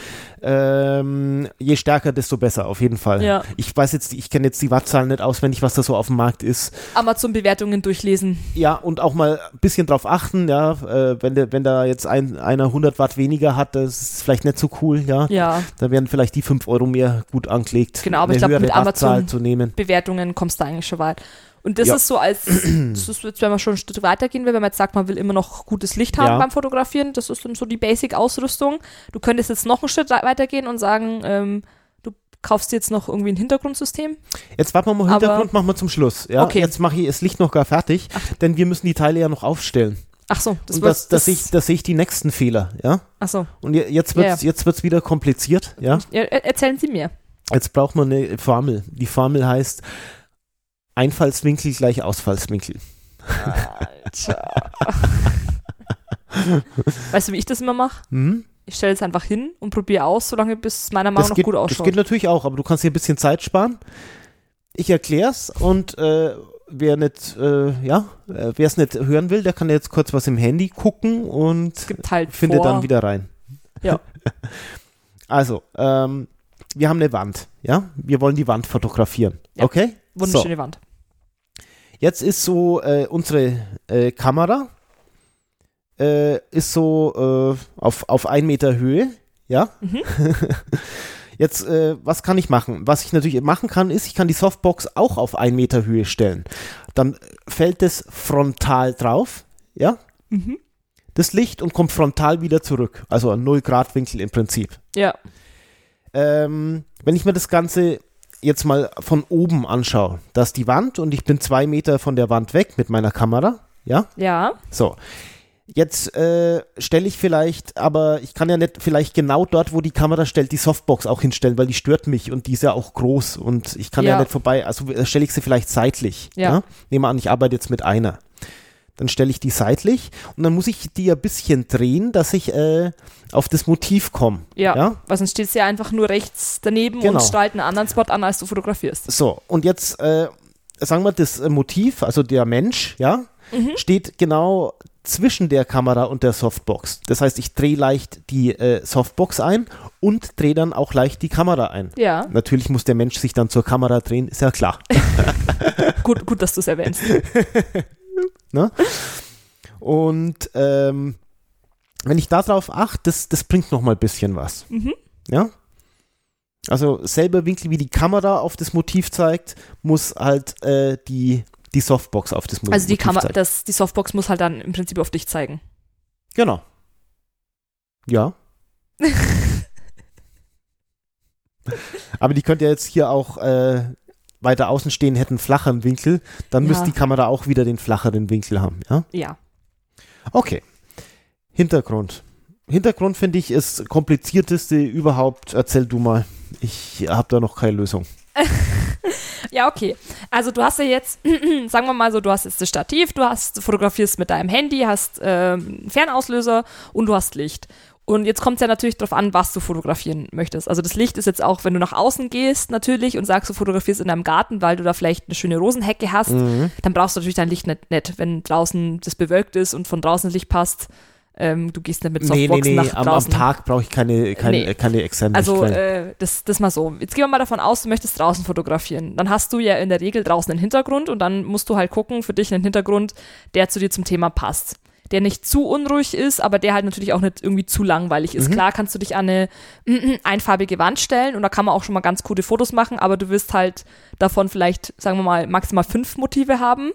Ähm, je stärker, desto besser, auf jeden Fall. Ja. Ich weiß jetzt, ich kenne jetzt die Wattzahlen nicht auswendig, was da so auf dem Markt ist. Amazon-Bewertungen durchlesen. Ja, und auch mal ein bisschen drauf achten, ja, äh, wenn, der, wenn da jetzt ein, einer 100 Watt weniger hat, das ist vielleicht nicht so cool, ja. Ja, Da werden vielleicht die 5 Euro mehr gut angelegt. Genau, aber ich glaub, höhere mit Amazon- Kommst du eigentlich schon weit. Und das Ja. ist so als, das ist jetzt, wenn man schon ein Stück weitergehen will, wenn man jetzt sagt, man will immer noch gutes Licht haben Ja. beim Fotografieren, das ist dann so die Basic-Ausrüstung. Du könntest jetzt noch einen Schritt weitergehen und sagen, ähm, du kaufst jetzt noch irgendwie ein Hintergrundsystem. Jetzt warten wir mal, Aber- Hintergrund machen wir zum Schluss. Ja? Okay. Jetzt mache ich das Licht noch gar fertig, denn wir müssen die Teile ja noch aufstellen. Ach so, das und das, das, sehe ich, das sehe ich die nächsten Fehler. Ja? ach so. Und je- jetzt wird es Ja, wird's wieder kompliziert. Ja? Ja, er- erzählen Sie mir. Jetzt braucht man eine Formel. Die Formel heißt Einfallswinkel gleich Ausfallswinkel. Alter. weißt du, wie ich das immer mache? Hm? Ich stelle es einfach hin und probiere aus, solange bis es meiner Meinung nach gut das ausschaut. geht natürlich auch, aber du kannst hier ein bisschen Zeit sparen. Ich erkläre es und äh, wer nicht, äh, ja, äh, wer es nicht hören will, der kann jetzt kurz was im Handy gucken und halt findet dann wieder rein. Ja. Also, ähm, wir haben eine Wand, ja? Wir wollen die Wand fotografieren. Ja. Okay? Wunderschöne Wand. Jetzt ist so äh, unsere äh, Kamera äh, ist so äh, auf, auf ein Meter Höhe, ja? Mhm. Jetzt, äh, was kann ich machen? Was ich natürlich machen kann, ist, ich kann die Softbox auch auf ein Meter Höhe stellen. Dann fällt es frontal drauf, ja? Mhm. Das Licht und kommt frontal wieder zurück. Also ein 0 Grad Winkel im Prinzip. Ja. Ähm, wenn ich mir das Ganze jetzt mal von oben anschaue, da ist die Wand und ich bin zwei Meter von der Wand weg mit meiner Kamera, ja? Ja. So. Jetzt äh, stelle ich vielleicht, aber ich kann ja nicht vielleicht genau dort, wo die Kamera stellt, die Softbox auch hinstellen, weil die stört mich und die ist ja auch groß und ich kann ja, Ja. nicht vorbei, also äh, stelle ich sie vielleicht seitlich. Ja. Ja? Nehmen wir an, ich arbeite jetzt mit einer. Dann stelle ich die seitlich und dann muss ich die ein bisschen drehen, dass ich äh, auf das Motiv komme. Ja. Ja? Weil sonst steht es ja einfach nur rechts daneben Genau. und strahlt einen anderen Spot an, als du fotografierst. So, und jetzt äh, sagen wir, das äh, Motiv, also der Mensch, ja, Mhm. steht genau zwischen der Kamera und der Softbox. Das heißt, ich drehe leicht die äh, Softbox ein und drehe dann auch leicht die Kamera ein. Ja. Natürlich muss der Mensch sich dann zur Kamera drehen, ist ja klar. Gut, gut, dass du es erwähnst. Und ähm, wenn ich darauf achte, das, das bringt noch mal ein bisschen was. Mhm. Ja? Also selber Winkel wie die Kamera auf das Motiv zeigt, muss halt äh, die, die Softbox auf das Mo Also die Motiv Kamera, zeigen. das, die Softbox muss halt dann im Prinzip auf dich zeigen. Genau. Ja. Aber die könnte ja jetzt hier auch äh, weiter außen stehen, hätten flacheren Winkel, dann Ja. müsste die Kamera auch wieder den flacheren Winkel haben, ja? Ja. Okay. Hintergrund. Hintergrund finde ich ist komplizierteste überhaupt. Erzähl du mal. Ich habe da noch keine Lösung. Ja, okay. Also du hast ja jetzt, sagen wir mal so, du hast jetzt das Stativ, du hast, fotografierst mit deinem Handy, hast ähm, einen Fernauslöser und du hast Licht. Und jetzt kommt es ja natürlich darauf an, was du fotografieren möchtest. Also das Licht ist jetzt auch, wenn du nach außen gehst natürlich und sagst, du fotografierst in deinem Garten, weil du da vielleicht eine schöne Rosenhecke hast, Mhm. dann brauchst du natürlich dein Licht nicht, nicht. Wenn draußen das bewölkt ist und von draußen das Licht passt, ähm, du gehst nicht mit Nee, nee, Softboxen nee. nach Am, am draußen. Tag brauche ich keine, keine, Nee. keine externen Also äh, das, das mal so. Jetzt gehen wir mal davon aus, du möchtest draußen fotografieren. Dann hast du ja in der Regel draußen einen Hintergrund und dann musst du halt gucken, für dich einen Hintergrund, der zu dir zum Thema passt. Der nicht zu unruhig ist, aber der halt natürlich auch nicht irgendwie zu langweilig ist. Mhm. Klar kannst du dich an eine mm, einfarbige Wand stellen und da kann man auch schon mal ganz coole Fotos machen, aber du wirst halt davon vielleicht, sagen wir mal, maximal fünf Motive haben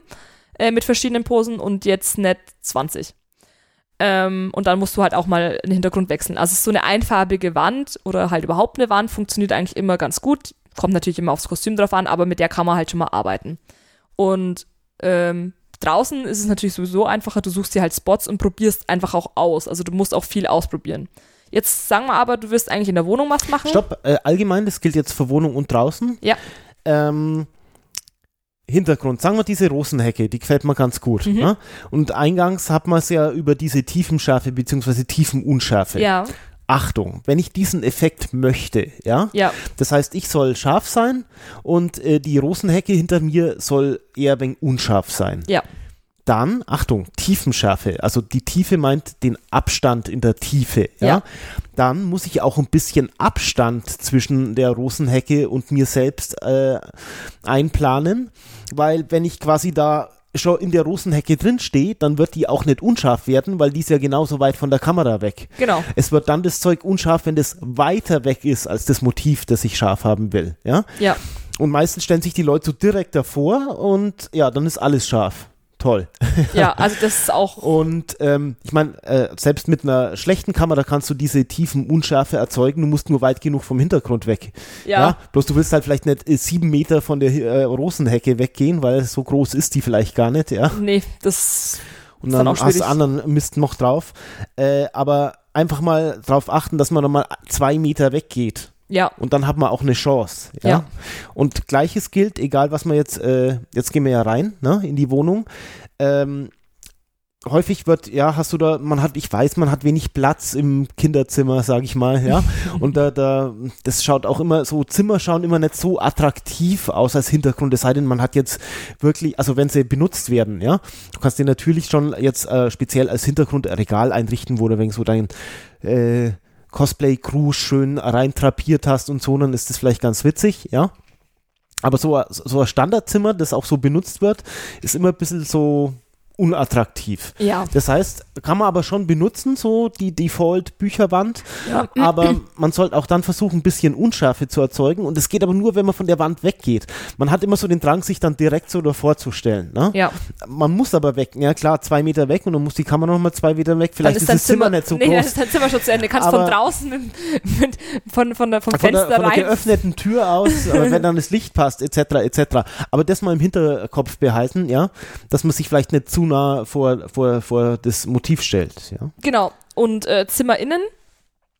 äh, mit verschiedenen Posen und jetzt nicht 20. Ähm, und dann musst du halt auch mal den Hintergrund wechseln. Also so eine einfarbige Wand oder halt überhaupt eine Wand funktioniert eigentlich immer ganz gut. Kommt natürlich immer aufs Kostüm drauf an, aber mit der kann man halt schon mal arbeiten. Und ähm, draußen ist es natürlich sowieso einfacher, du suchst dir halt Spots und probierst einfach auch aus. Also du musst auch viel ausprobieren. Jetzt sagen wir aber, du wirst eigentlich in der Wohnung was machen. Stopp, äh, allgemein, das gilt jetzt für Wohnung und draußen. Ja. Ähm, Hintergrund, sagen wir diese Rosenhecke, die gefällt mir ganz gut. Mhm. Ne? Und eingangs hat man es ja über diese Tiefenschärfe bzw. Tiefenunschärfe. Ja, Achtung, wenn ich diesen Effekt möchte, ja, ja, das heißt, ich soll scharf sein und äh, die Rosenhecke hinter mir soll eher ein wenig unscharf sein. ja, Dann, Achtung, Tiefenschärfe, also die Tiefe meint den Abstand in der Tiefe, ja. Ja. Dann muss ich auch ein bisschen Abstand zwischen der Rosenhecke und mir selbst äh, einplanen, weil wenn ich quasi da schon in der Rosenhecke drin stehe, dann wird die auch nicht unscharf werden, weil die ist ja genauso weit von der Kamera weg. genau. Es wird dann das Zeug unscharf, wenn das weiter weg ist als das Motiv, das ich scharf haben will, ja. Ja, Und meistens stellen sich die Leute so direkt davor und ja, dann ist alles scharf. Toll. Ja, also das ist auch. Und ähm, ich meine, äh, selbst mit einer schlechten Kamera kannst du diese tiefen Unschärfe erzeugen. Du musst nur weit genug vom Hintergrund weg. Ja. ja? Bloß du willst halt vielleicht nicht äh, sieben Meter von der äh, Rosenhecke weggehen, weil so groß ist die vielleicht gar nicht, ja. Nee, das Und ist dann, dann auch hast du anderen Mist noch drauf. Äh, aber einfach mal drauf achten, dass man nochmal zwei Meter weggeht. Ja. Und dann hat man auch eine Chance. Ja. Ja. Und gleiches gilt, egal was man jetzt, äh, jetzt gehen wir ja rein, ne, in die Wohnung. Ähm, häufig wird, ja, hast du da, man hat, ich weiß, man hat wenig Platz im Kinderzimmer, sag ich mal, ja. Und da, da, das schaut auch immer, so Zimmer schauen immer nicht so attraktiv aus als Hintergrund, es sei denn, man hat jetzt wirklich, also wenn sie benutzt werden, ja. Du kannst dir natürlich schon jetzt äh, speziell als Hintergrund ein Regal einrichten, wo du wegen so dein, äh, Cosplay-Crew schön rein trapiert hast und so, dann ist das vielleicht ganz witzig, ja. Aber so, so ein Standardzimmer, das auch so benutzt wird, ist immer ein bisschen so unattraktiv. Ja. Das heißt, kann man aber schon benutzen, so die Default-Bücherwand, ja. aber man sollte auch dann versuchen, ein bisschen Unschärfe zu erzeugen und es geht aber nur, wenn man von der Wand weggeht. Man hat immer so den Drang, sich dann direkt so davor zu stellen. Ne? Ja. Man muss aber weg, ja klar, zwei Meter weg und dann muss die Kamera nochmal zwei Meter weg. Dann Vielleicht ist, dein das Zimmer, nicht so nee, dann groß. ist dein Zimmer schon zu Ende. Kannst Aber- von draußen mit, mit, von, von der, vom von der, Fenster von der rein. geöffneten Tür aus, wenn dann das Licht passt, etc., etc. Aber das mal im Hinterkopf behalten, ja, dass man sich vielleicht nicht zu nah vor, vor, vor das Motiv stellt, ja. Genau. Und äh, Zimmer innen,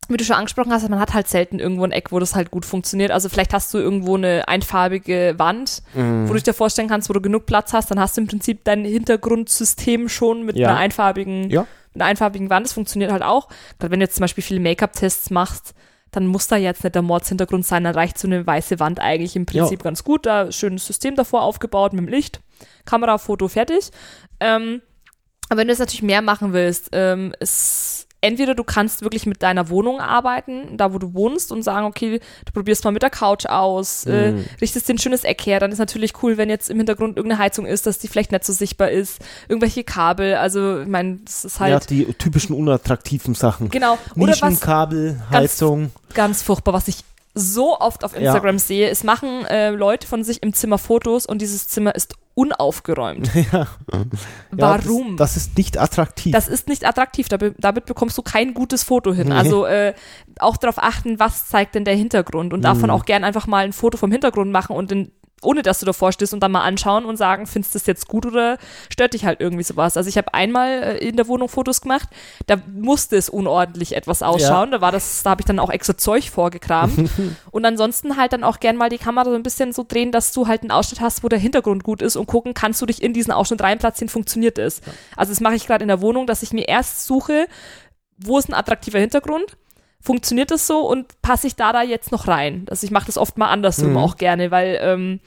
wie du schon angesprochen hast, man hat halt selten irgendwo ein Eck, wo das halt gut funktioniert. Also vielleicht hast du irgendwo eine einfarbige Wand, Mhm. wo du dir vorstellen kannst, wo du genug Platz hast, dann hast du im Prinzip dein Hintergrundsystem schon mit Ja. einer einfarbigen, Ja. mit einer einfarbigen Wand. Das funktioniert halt auch. Gerade wenn du jetzt zum Beispiel viele Make-up-Tests machst, dann muss da jetzt nicht der Mordshintergrund sein, dann reicht so eine weiße Wand eigentlich im Prinzip ganz gut. Da schönes System davor aufgebaut mit dem Licht, Kamera, Foto, fertig. Ähm, aber wenn du jetzt natürlich mehr machen willst, ähm, ist entweder du kannst wirklich mit deiner Wohnung arbeiten, da wo du wohnst und sagen, okay, du probierst mal mit der Couch aus, äh, Mhm. richtest dir ein schönes Eck her, dann ist natürlich cool, wenn jetzt im Hintergrund irgendeine Heizung ist, dass die vielleicht nicht so sichtbar ist, irgendwelche Kabel, also ich meine, das ist halt ja, die typischen unattraktiven Sachen. genau Nischenkabel, Heizung. ganz furchtbar, was ich so oft auf Instagram sehe, es machen äh, Leute von sich im Zimmer Fotos und dieses Zimmer ist unaufgeräumt. Ja. Warum? Ja, das, das ist nicht attraktiv. Das ist nicht attraktiv, damit, damit bekommst du kein gutes Foto hin. Nee. Also äh, auch darauf achten, was zeigt denn der Hintergrund und davon Mhm. auch gern einfach mal ein Foto vom Hintergrund machen und den, ohne dass du davor stehst und dann mal anschauen und sagen, findest du das jetzt gut oder stört dich halt irgendwie sowas. Also ich habe einmal äh, in der Wohnung Fotos gemacht, da musste es unordentlich etwas ausschauen, da war das, da habe ich dann auch extra Zeug vorgekramt. Und ansonsten halt dann auch gern mal die Kamera so ein bisschen so drehen, dass du halt einen Ausschnitt hast, wo der Hintergrund gut ist und gucken, kannst du dich in diesen Ausschnitt reinplatzieren, funktioniert es. Also das mache ich gerade in der Wohnung, dass ich mir erst suche, wo ist ein attraktiver Hintergrund, funktioniert das so und passe ich da da jetzt noch rein. Also ich mache das oft mal andersrum Mhm. auch gerne, weil ähm,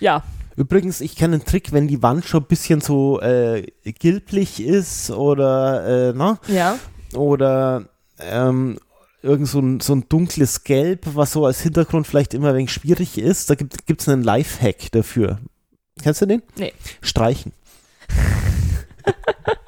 ja, Übrigens, ich kenne einen Trick, wenn die Wand schon ein bisschen so äh, gilblich ist oder, äh, na, ja, oder ähm, irgend so ein, so ein dunkles Gelb, was so als Hintergrund vielleicht immer ein wenig schwierig ist. Da gibt es einen Lifehack dafür. Kennst du den? Nee. Streichen.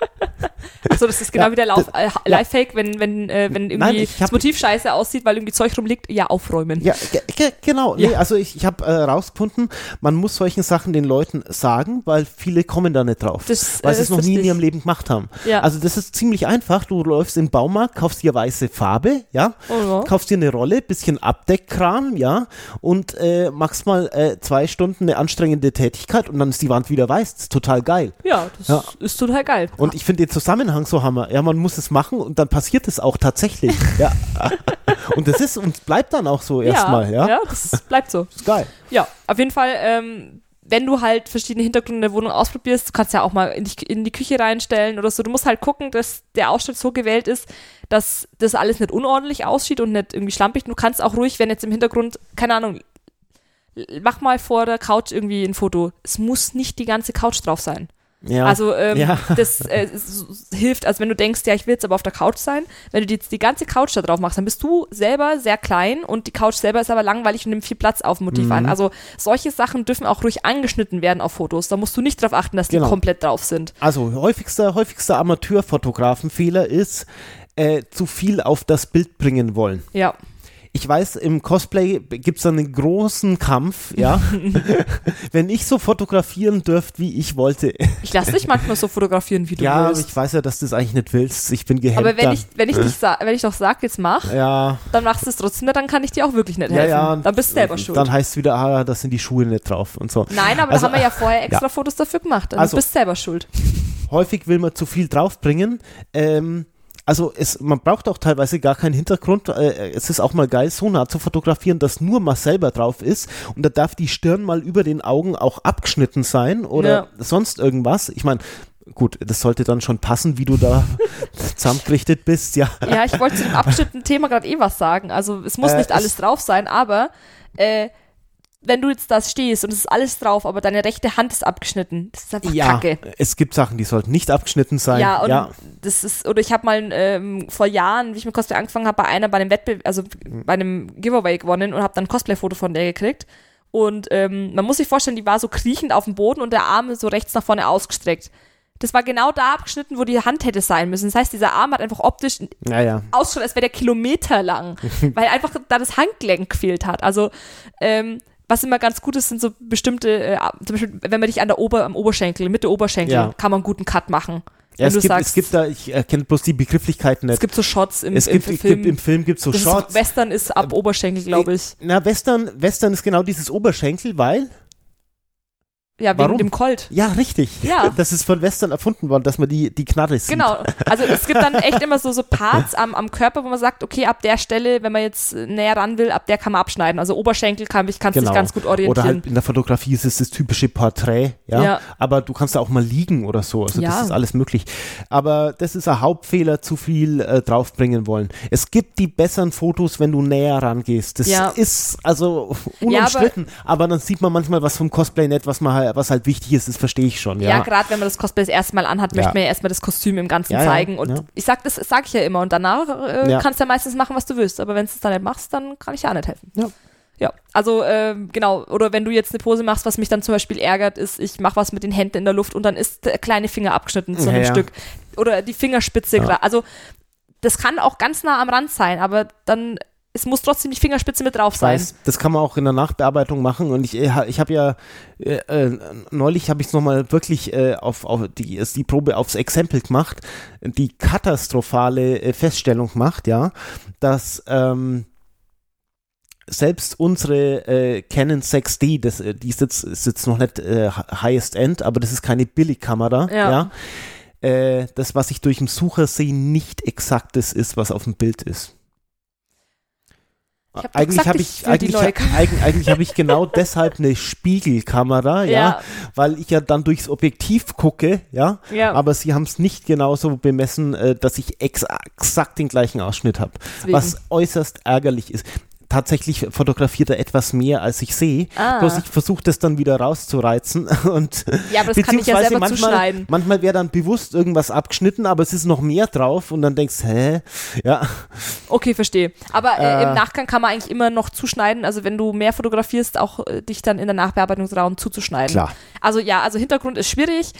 so das ist genau Ja, wie der Lauf, äh, Lifehack, wenn wenn äh, wenn irgendwie Nein, das Motiv scheiße aussieht, weil irgendwie Zeug rumliegt, ja aufräumen. Ja, ge ge genau. Ja. Nee, also ich, ich habe äh, rausgefunden, man muss solchen Sachen den Leuten sagen, weil viele kommen da nicht drauf. Das, weil äh, sie es noch nie in ihrem Leben gemacht haben. Ja. Also das ist ziemlich einfach. Du läufst in den Baumarkt, kaufst dir weiße Farbe, ja, Oh, ja. kaufst dir eine Rolle, bisschen Abdeckkram, ja, und äh, machst mal äh, zwei Stunden eine anstrengende Tätigkeit und dann ist die Wand wieder weiß. Das ist total geil. ja, das Ja. ist total geil. Und ich finde den Zusammenhang so hammer. Ja, man muss es machen und dann passiert es auch tatsächlich. ja. Und das ist und bleibt dann auch so erstmal, ja. ja, das bleibt so. Ist geil. Ja, auf jeden Fall, ähm, wenn du halt verschiedene Hintergründe in der Wohnung ausprobierst, du kannst ja auch mal in die, in die Küche reinstellen oder so. Du musst halt gucken, dass der Ausschnitt so gewählt ist, dass das alles nicht unordentlich aussieht und nicht irgendwie schlampig. Du kannst auch ruhig, wenn jetzt im Hintergrund, keine Ahnung, mach mal vor der Couch irgendwie ein Foto. Es muss nicht die ganze Couch drauf sein. Ja. Also ähm, Ja. das äh, hilft, also wenn du denkst, ja, ich will jetzt aber auf der Couch sein, wenn du jetzt die ganze Couch da drauf machst, dann bist du selber sehr klein und die Couch selber ist aber langweilig und nimmt viel Platz auf dem Motiv Mhm. an. Also solche Sachen dürfen auch ruhig angeschnitten werden auf Fotos. Da musst du nicht darauf achten, dass die Genau. komplett drauf sind. Also häufigster, häufigster Amateurfotografenfehler ist, äh, zu viel auf das Bild bringen wollen. Ja, ich weiß, im Cosplay gibt es einen großen Kampf, ja. Wenn ich so fotografieren dürfte, wie ich wollte. Ich lasse dich manchmal so fotografieren, wie du ja, willst. Ja, ich weiß ja, dass du es eigentlich nicht willst. Ich bin gehemmt. Aber wenn ich, wenn ich, dich wenn ich doch sag, jetzt mach, ja. dann machst du es trotzdem nicht, dann kann ich dir auch wirklich nicht helfen. Ja, ja, dann bist du selber schuld. Dann heißt es wieder, ah, da sind die Schuhe nicht drauf und so. Nein, aber also, da haben wir ja vorher extra ja. Fotos dafür gemacht. Also, also du bist selber schuld. Häufig will man zu viel draufbringen. Ähm, also es, man braucht auch teilweise gar keinen Hintergrund. Äh, es ist auch mal geil, so nah zu fotografieren, dass nur man selber drauf ist und da darf die Stirn mal über den Augen auch abgeschnitten sein oder ja. sonst irgendwas. Ich meine, gut, das sollte dann schon passen, wie du da zusammengerichtet bist, ja. Ja, ich wollte zu dem abgeschnittenen Thema gerade eh was sagen. Also es muss äh, nicht alles drauf sein, aber äh, wenn du jetzt da stehst und es ist alles drauf, aber deine rechte Hand ist abgeschnitten, das ist einfach ja, Kacke. Es gibt Sachen, die sollten nicht abgeschnitten sein. Ja, und ja. das ist, oder ich habe mal ähm, vor Jahren, wie ich mit Cosplay angefangen habe, bei einer bei einem Wettbewerb, also bei einem Giveaway gewonnen und habe dann ein Cosplay-Foto von der gekriegt. Und ähm, man muss sich vorstellen, die war so kriechend auf dem Boden und der Arm so rechts nach vorne ausgestreckt. Das war genau da abgeschnitten, wo die Hand hätte sein müssen. Das heißt, dieser Arm hat einfach optisch ja, ausschaut, als wäre der Kilometer lang, weil einfach da das Handgelenk gefehlt hat. Also ähm, was immer ganz gut ist, sind so bestimmte, äh, zum Beispiel, wenn man dich an der Ober, am Oberschenkel, Mitte Oberschenkel, ja. kann man einen guten Cut machen. Ja, es, gibt, sagst, es gibt da, ich erkenne bloß die Begrifflichkeiten nicht. Es gibt so Shots im, es im, gibt, im Film. Gibt, Im Film gibt es so Shots. Ist, Western ist ab Oberschenkel, glaube ich. Na, Western, Western ist genau dieses Oberschenkel, weil ja, wegen Warum? dem Colt. Ja, richtig. Ja. Das ist von Western erfunden worden, dass man die, die Knarre sieht. Genau. Also es gibt dann echt immer so, so Parts am, am Körper, wo man sagt, okay, ab der Stelle, wenn man jetzt näher ran will, ab der kann man abschneiden. Also Oberschenkel kann ich kannst genau. dich ganz gut orientieren. Oder halt in der Fotografie ist es das typische Porträt, ja? ja. Aber du kannst da auch mal liegen oder so. Also ja. das ist alles möglich. Aber das ist ein Hauptfehler, zu viel äh, draufbringen wollen. Es gibt die besseren Fotos, wenn du näher rangehst. Das ja. ist also unumstritten. aber, aber, dann sieht man manchmal was vom Cosplay nicht, was man halt was halt wichtig ist, das verstehe ich schon. Ja, ja gerade wenn man das Cosplay das erste Mal anhat, möchte man ja erstmal das Kostüm im Ganzen ja, zeigen. Und ich sag das sage ich ja immer. Und danach äh, kannst du ja meistens machen, was du willst. Aber wenn du es dann nicht machst, dann kann ich ja auch nicht helfen. Ja. Ja, also äh, genau, oder wenn du jetzt eine Pose machst, was mich dann zum Beispiel ärgert, ist, ich mache was mit den Händen in der Luft und dann ist der kleine Finger abgeschnitten zu einem ja, Stück. Oder die Fingerspitze ja. Also das kann auch ganz nah am Rand sein, aber dann es muss trotzdem die Fingerspitze mit drauf sein. Weiß, das kann man auch in der Nachbearbeitung machen und ich, äh, ich habe ja äh, äh, neulich habe ich es nochmal wirklich äh, auf, auf die, die Probe aufs Exempel gemacht, die katastrophale äh, Feststellung macht, ja, dass ähm, selbst unsere äh, Canon 6D, das, die ist jetzt, ist jetzt noch nicht äh, Highest End, aber das ist keine Billigkamera, ja. ja äh, das, was ich durch den Sucher sehe, nicht exakt das ist, was auf dem Bild ist. Hab eigentlich habe ich, eigentlich, eigentlich, eigentlich habe ich genau deshalb eine Spiegelkamera, ja, ja, weil ich ja dann durchs Objektiv gucke, ja, ja. aber sie haben es nicht genauso bemessen, äh, dass ich ex exakt den gleichen Ausschnitt habe, was äußerst ärgerlich ist tatsächlich fotografiert er etwas mehr, als ich sehe. Ah. Bloß ich versuche das dann wieder rauszureizen. Und ja, aber das kann ich ja selber manchmal, zuschneiden. Manchmal wäre dann bewusst irgendwas abgeschnitten, aber es ist noch mehr drauf und dann denkst hä? Ja. Okay, verstehe. Aber äh, äh, im Nachgang kann man eigentlich immer noch zuschneiden. Also wenn du mehr fotografierst, auch äh, dich dann in der Nachbearbeitungsraum zuzuschneiden. Klar. Also ja, also Hintergrund ist schwierig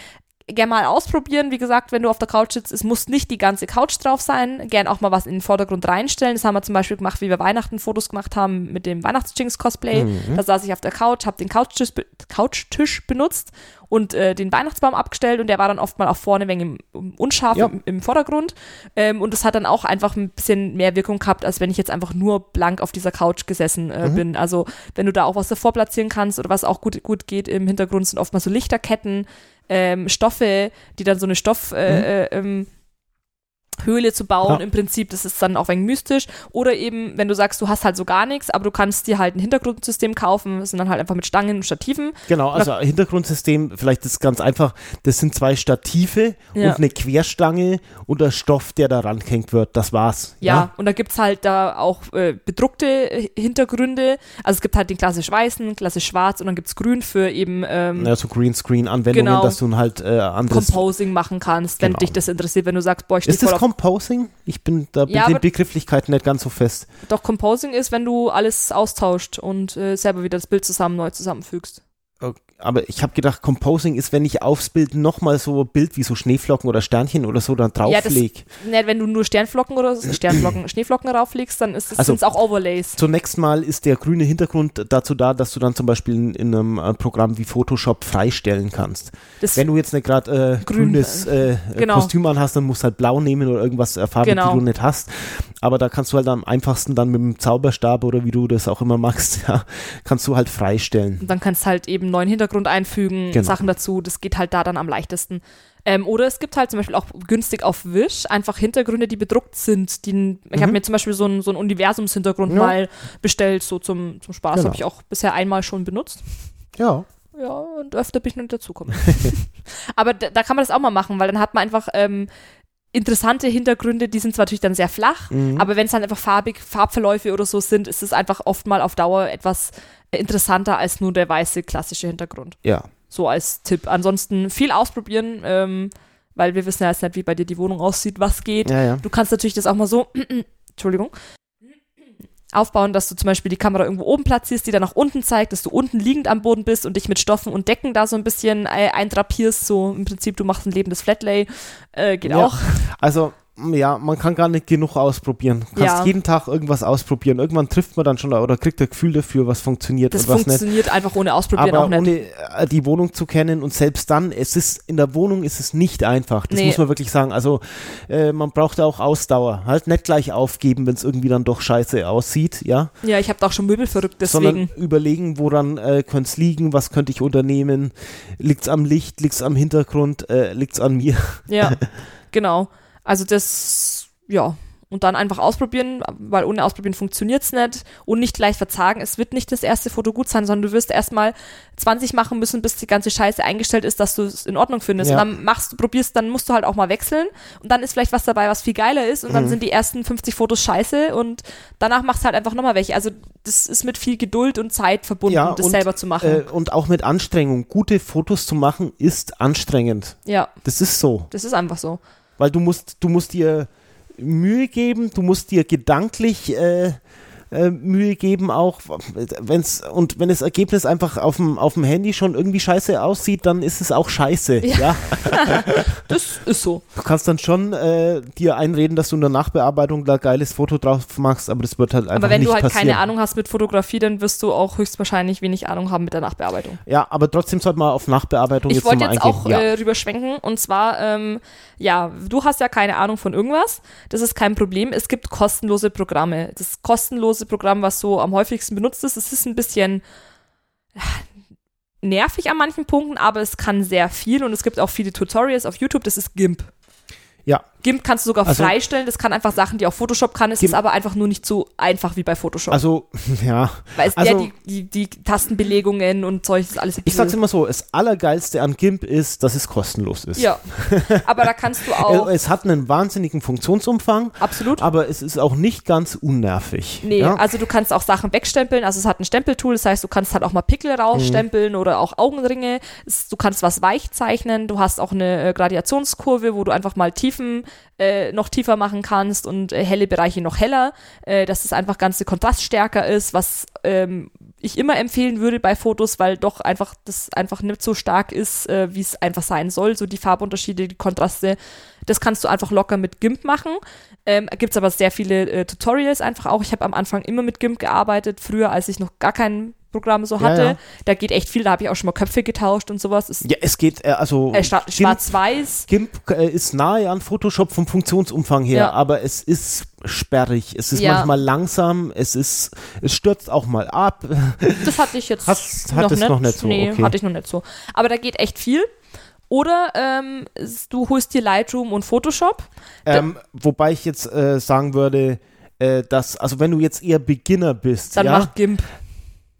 gerne mal ausprobieren. Wie gesagt, wenn du auf der Couch sitzt, es muss nicht die ganze Couch drauf sein. Gern auch mal was in den Vordergrund reinstellen. Das haben wir zum Beispiel gemacht, wie wir Weihnachten Fotos gemacht haben mit dem Weihnachtsjinx-Cosplay. Mhm. Da saß ich auf der Couch, habe den Couchtisch, Couchtisch benutzt und äh, den Weihnachtsbaum abgestellt und der war dann oft mal auch vorne wegen im, unscharf ja. im, im, Vordergrund. Ähm, und das hat dann auch einfach ein bisschen mehr Wirkung gehabt, als wenn ich jetzt einfach nur blank auf dieser Couch gesessen äh, mhm. bin. Also wenn du da auch was davor platzieren kannst oder was auch gut, gut geht im Hintergrund, sind oftmals so Lichterketten ähm, Stoffe, die dann so eine Stoff, äh, mhm. äh, ähm, Höhle zu bauen, ja. im Prinzip, das ist dann auch ein mystisch. Oder eben, wenn du sagst, du hast halt so gar nichts, aber du kannst dir halt ein Hintergrundsystem kaufen, das sind dann halt einfach mit Stangen und Stativen. Genau, also ein Hintergrundsystem, vielleicht ist ganz einfach, das sind zwei Stative ja. und eine Querstange und der Stoff, der da rangehängt wird, das war's. Ja, ja? und da gibt es halt da auch äh, bedruckte Hintergründe, also es gibt halt den klassisch weißen, klassisch schwarz und dann gibt es grün für eben ähm, ja, so Greenscreen-Anwendungen, genau, dass du halt äh, anderes Composing machen kannst, wenn genau. dich das interessiert, wenn du sagst, boah, ich stehe voll auf Composing? Ich bin da mit ja, den Begrifflichkeiten nicht ganz so fest. Doch, Composing ist, wenn du alles austauscht und äh, selber wieder das Bild zusammen neu zusammenfügst. Aber ich habe gedacht, Composing ist, wenn ich aufs Bild nochmal so ein Bild wie so Schneeflocken oder Sternchen oder so dann drauflege. Ja, ne, wenn du nur Sternflocken oder Sternflocken, Schneeflocken rauflegst, dann ist es also, auch Overlays. Zunächst mal ist der grüne Hintergrund dazu da, dass du dann zum Beispiel in, in einem äh, Programm wie Photoshop freistellen kannst. Das wenn du jetzt nicht gerade äh, grün, grünes äh, genau. Kostüm anhast, dann musst du halt blau nehmen oder irgendwas äh, Farbe, genau. die du nicht hast. Aber da kannst du halt am einfachsten dann mit dem Zauberstab oder wie du das auch immer machst, ja, kannst du halt freistellen. Und dann kannst du halt eben neuen Hintergrund einfügen, genau. Sachen dazu. Das geht halt da dann am leichtesten. Ähm, oder es gibt halt zum Beispiel auch günstig auf Wish einfach Hintergründe, die bedruckt sind. Die, mhm. Ich habe mir zum Beispiel so ein, so Universumshintergrund ja. mal bestellt, so zum, zum Spaß. Genau. Habe ich auch bisher einmal schon benutzt. Ja. Ja, und öfter bin ich noch nicht dazugekommen. Aber da, da, kann man das auch mal machen, weil dann hat man einfach ähm, interessante Hintergründe, die sind zwar natürlich dann sehr flach, mhm. aber wenn es dann einfach farbig, Farbverläufe oder so sind, ist es einfach oft mal auf Dauer etwas interessanter als nur der weiße klassische Hintergrund. Ja. So als Tipp. Ansonsten viel ausprobieren, ähm, weil wir wissen ja jetzt nicht, wie bei dir die Wohnung aussieht, was geht. Ja, ja. Du kannst natürlich das auch mal so, Entschuldigung, aufbauen, dass du zum Beispiel die Kamera irgendwo oben platzierst, die dann nach unten zeigt, dass du unten liegend am Boden bist und dich mit Stoffen und Decken da so ein bisschen äh, eindrapierst. So im Prinzip, du machst ein lebendes Flatlay. Äh, geht ja. auch. Also ja, man kann gar nicht genug ausprobieren. Du kannst ja. jeden Tag irgendwas ausprobieren. Irgendwann trifft man dann schon oder kriegt ein Gefühl dafür, was funktioniert das und was nicht. Das funktioniert einfach ohne Ausprobieren Aber auch nicht. ohne äh, die Wohnung zu kennen und selbst dann, es ist in der Wohnung ist es nicht einfach. Das nee. muss man wirklich sagen. Also äh, man braucht auch Ausdauer. Halt nicht gleich aufgeben, wenn es irgendwie dann doch scheiße aussieht, ja. Ja, ich habe da auch schon Möbel verrückt, deswegen. Sondern überlegen, woran äh, könnte es liegen, was könnte ich unternehmen, liegt es am Licht, liegt es am Hintergrund, äh, liegt es an mir. Ja, genau. Also das ja, und dann einfach ausprobieren, weil ohne Ausprobieren funktioniert's nicht und nicht gleich verzagen. Es wird nicht das erste Foto gut sein, sondern du wirst erstmal 20 machen müssen, bis die ganze Scheiße eingestellt ist, dass du es in Ordnung findest. Ja. Und dann machst du, probierst, dann musst du halt auch mal wechseln und dann ist vielleicht was dabei, was viel geiler ist und dann mhm. sind die ersten 50 Fotos scheiße und danach machst du halt einfach nochmal welche. Also das ist mit viel Geduld und Zeit verbunden, ja, das und, selber zu machen. Äh, und auch mit Anstrengung. Gute Fotos zu machen ist anstrengend. Ja. Das ist so. Das ist einfach so. Weil du musst, du musst dir Mühe geben, du musst dir gedanklich äh, äh, Mühe geben, auch wenn's und wenn das Ergebnis einfach auf dem auf dem Handy schon irgendwie scheiße aussieht, dann ist es auch scheiße. Ja, ja? das ist so. Du kannst dann schon äh, dir einreden, dass du in der Nachbearbeitung da geiles Foto drauf machst, aber das wird halt einfach nicht Aber wenn du halt passieren. keine Ahnung hast mit Fotografie, dann wirst du auch höchstwahrscheinlich wenig Ahnung haben mit der Nachbearbeitung. Ja, aber trotzdem sollte man auf Nachbearbeitung ich jetzt wollte jetzt auch ja. äh, rüberschwenken und zwar ähm, ja, du hast ja keine Ahnung von irgendwas. Das ist kein Problem. Es gibt kostenlose Programme. Das kostenlose Programm, was so am häufigsten benutzt ist, es ist ein bisschen nervig an manchen Punkten, aber es kann sehr viel und es gibt auch viele Tutorials auf YouTube. Das ist GIMP. Ja. GIMP kannst du sogar also, freistellen. Das kann einfach Sachen, die auch Photoshop kann. Es GIMP, ist aber einfach nur nicht so einfach wie bei Photoshop. Also, ja. Weil es also, der, die, die, die Tastenbelegungen und solches ist alles. Ich sag's immer so: Das Allergeilste an GIMP ist, dass es kostenlos ist. Ja. Aber da kannst du auch. es hat einen wahnsinnigen Funktionsumfang. Absolut. Aber es ist auch nicht ganz unnervig. Nee, ja? also du kannst auch Sachen wegstempeln. Also es hat ein Stempeltool, das heißt, du kannst halt auch mal Pickel rausstempeln mhm. oder auch Augenringe. Es, du kannst was weich zeichnen. Du hast auch eine äh, Gradiationskurve, wo du einfach mal Tiefen äh, noch tiefer machen kannst und äh, helle Bereiche noch heller, äh, dass es einfach ganze Kontrast stärker ist, was ähm, ich immer empfehlen würde bei Fotos, weil doch einfach das einfach nicht so stark ist, äh, wie es einfach sein soll. So die Farbunterschiede, die Kontraste, das kannst du einfach locker mit GIMP machen. Ähm, Gibt es aber sehr viele äh, Tutorials einfach auch. Ich habe am Anfang immer mit GIMP gearbeitet, früher als ich noch gar keinen Programm so hatte. Ja, ja. Da geht echt viel, da habe ich auch schon mal Köpfe getauscht und sowas. Ist ja, es geht, äh, also äh, schwarz-weiß. GIMP äh, ist nahe an Photoshop vom Funktionsumfang her, ja. aber es ist sperrig, es ist manchmal langsam, es ist, es stürzt auch mal ab. Das hatte ich jetzt Hast, noch, nicht. noch nicht so. Nee, okay. hatte ich noch nicht so. Aber da geht echt viel. Oder ähm, du holst dir Lightroom und Photoshop. Ähm, wobei ich jetzt äh, sagen würde, äh, dass, also wenn du jetzt eher Beginner bist, dann ja, mach GIMP.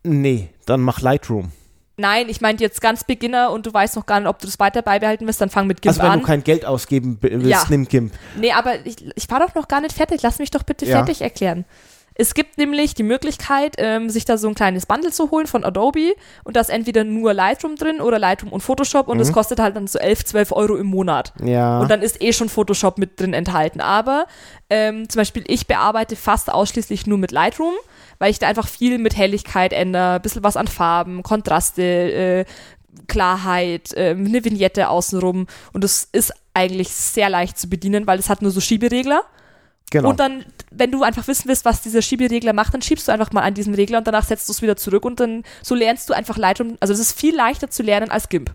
Nee, dann mach Lightroom. Nein, ich meinte jetzt ganz Beginner und du weißt noch gar nicht, ob du das weiter beibehalten wirst, dann fang mit GIMP an. Also wenn an. du kein Geld ausgeben willst, ja. nimm GIMP. Nee, aber ich, ich war doch noch gar nicht fertig. Lass mich doch bitte ja. fertig erklären. Es gibt nämlich die Möglichkeit, ähm, sich da so ein kleines Bundle zu holen von Adobe und da ist entweder nur Lightroom drin oder Lightroom und Photoshop und es mhm. kostet halt dann so 11, 12 Euro im Monat. Ja. Und dann ist eh schon Photoshop mit drin enthalten. Aber ähm, zum Beispiel ich bearbeite fast ausschließlich nur mit Lightroom weil ich da einfach viel mit Helligkeit ändere, ein bisschen was an Farben, Kontraste, äh, Klarheit, äh, eine Vignette außenrum und das ist eigentlich sehr leicht zu bedienen, weil es hat nur so Schieberegler. Genau. Und dann, wenn du einfach wissen willst, was dieser Schieberegler macht, dann schiebst du einfach mal an diesen Regler und danach setzt du es wieder zurück und dann so lernst du einfach Lightroom. Also es ist viel leichter zu lernen als GIMP.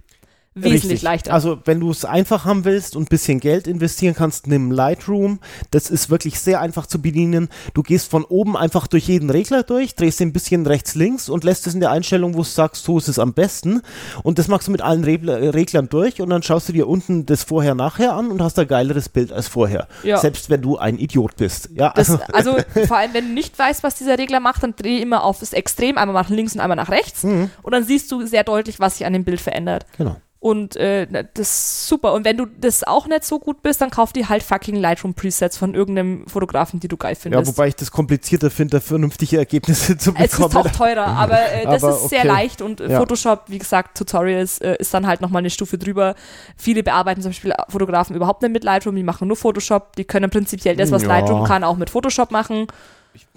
Wesentlich Richtig. leichter. Also wenn du es einfach haben willst und ein bisschen Geld investieren kannst, nimm Lightroom. Das ist wirklich sehr einfach zu bedienen. Du gehst von oben einfach durch jeden Regler durch, drehst den ein bisschen rechts, links und lässt es in der Einstellung, wo du sagst, so ist es am besten. Und das machst du mit allen Regler, äh, Reglern durch und dann schaust du dir unten das Vorher-Nachher an und hast ein geileres Bild als vorher. Ja. Selbst wenn du ein Idiot bist. Ja, Das, also, also vor allem, wenn du nicht weißt, was dieser Regler macht, dann dreh immer auf das Extrem, einmal nach links und einmal nach rechts. Und dann siehst du sehr deutlich, was sich an dem Bild verändert. genau. Und äh, das ist super. Und wenn du das auch nicht so gut bist, dann kauf dir halt fucking Lightroom-Presets von irgendeinem Fotografen, die du geil Ja, findest. wobei ich das komplizierter finde, vernünftige Ergebnisse zu es bekommen. ist auch teurer, aber äh, das Aber ist sehr okay. leicht und äh, Ja. Photoshop, wie gesagt, Tutorials äh, ist dann halt nochmal eine Stufe drüber. Viele bearbeiten zum Beispiel Fotografen überhaupt nicht mit Lightroom, die machen nur Photoshop, die können prinzipiell das, was Ja. Lightroom kann, auch mit Photoshop machen.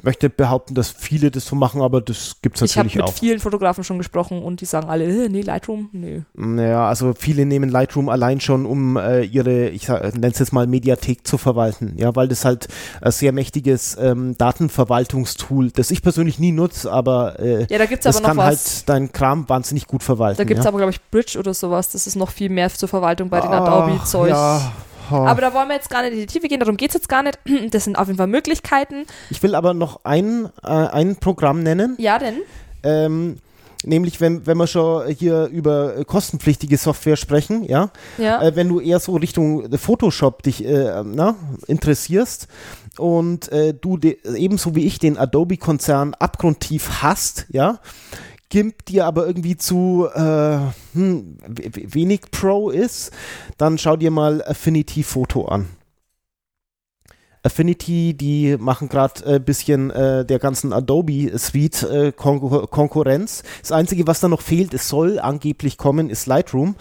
Möchte behaupten, dass viele das so machen, aber das gibt es Ich habe natürlich mit auch. vielen Fotografen schon gesprochen und die sagen alle, äh, nee, Lightroom, nee. Naja, also viele nehmen Lightroom allein schon, um äh, ihre, ich nenne es jetzt mal Mediathek zu verwalten, ja, weil das halt ein sehr mächtiges ähm, Datenverwaltungstool, das ich persönlich nie nutze, aber äh, Ja, da gibt's das aber noch kann was. halt deinen Kram wahnsinnig gut verwalten. Da gibt's ja. aber, glaube ich, Bridge oder sowas. Das ist noch viel mehr zur Verwaltung bei den Ach, Adobe-Zeug. Ja. Aber da wollen wir jetzt gar nicht in die Tiefe gehen, darum geht's jetzt gar nicht. Das sind auf jeden Fall Möglichkeiten. ich will aber noch ein, äh, ein Programm nennen, Ja, denn? ähm, nämlich wenn, wenn wir schon hier über äh, kostenpflichtige Software sprechen, ja, Ja. äh, wenn du eher so Richtung Photoshop dich äh, na, interessierst und äh, du de, ebenso wie ich den Adobe-Konzern abgrundtief hast, ja, GIMP dir aber irgendwie zu äh, hm, we- we- wenig Pro ist, dann schau dir mal Affinity Photo an. Affinity, die machen gerade ein äh, bisschen äh, der ganzen Adobe-Suite äh, Konkur Konkurrenz. Das Einzige, was da noch fehlt, es soll angeblich kommen, ist Lightroom.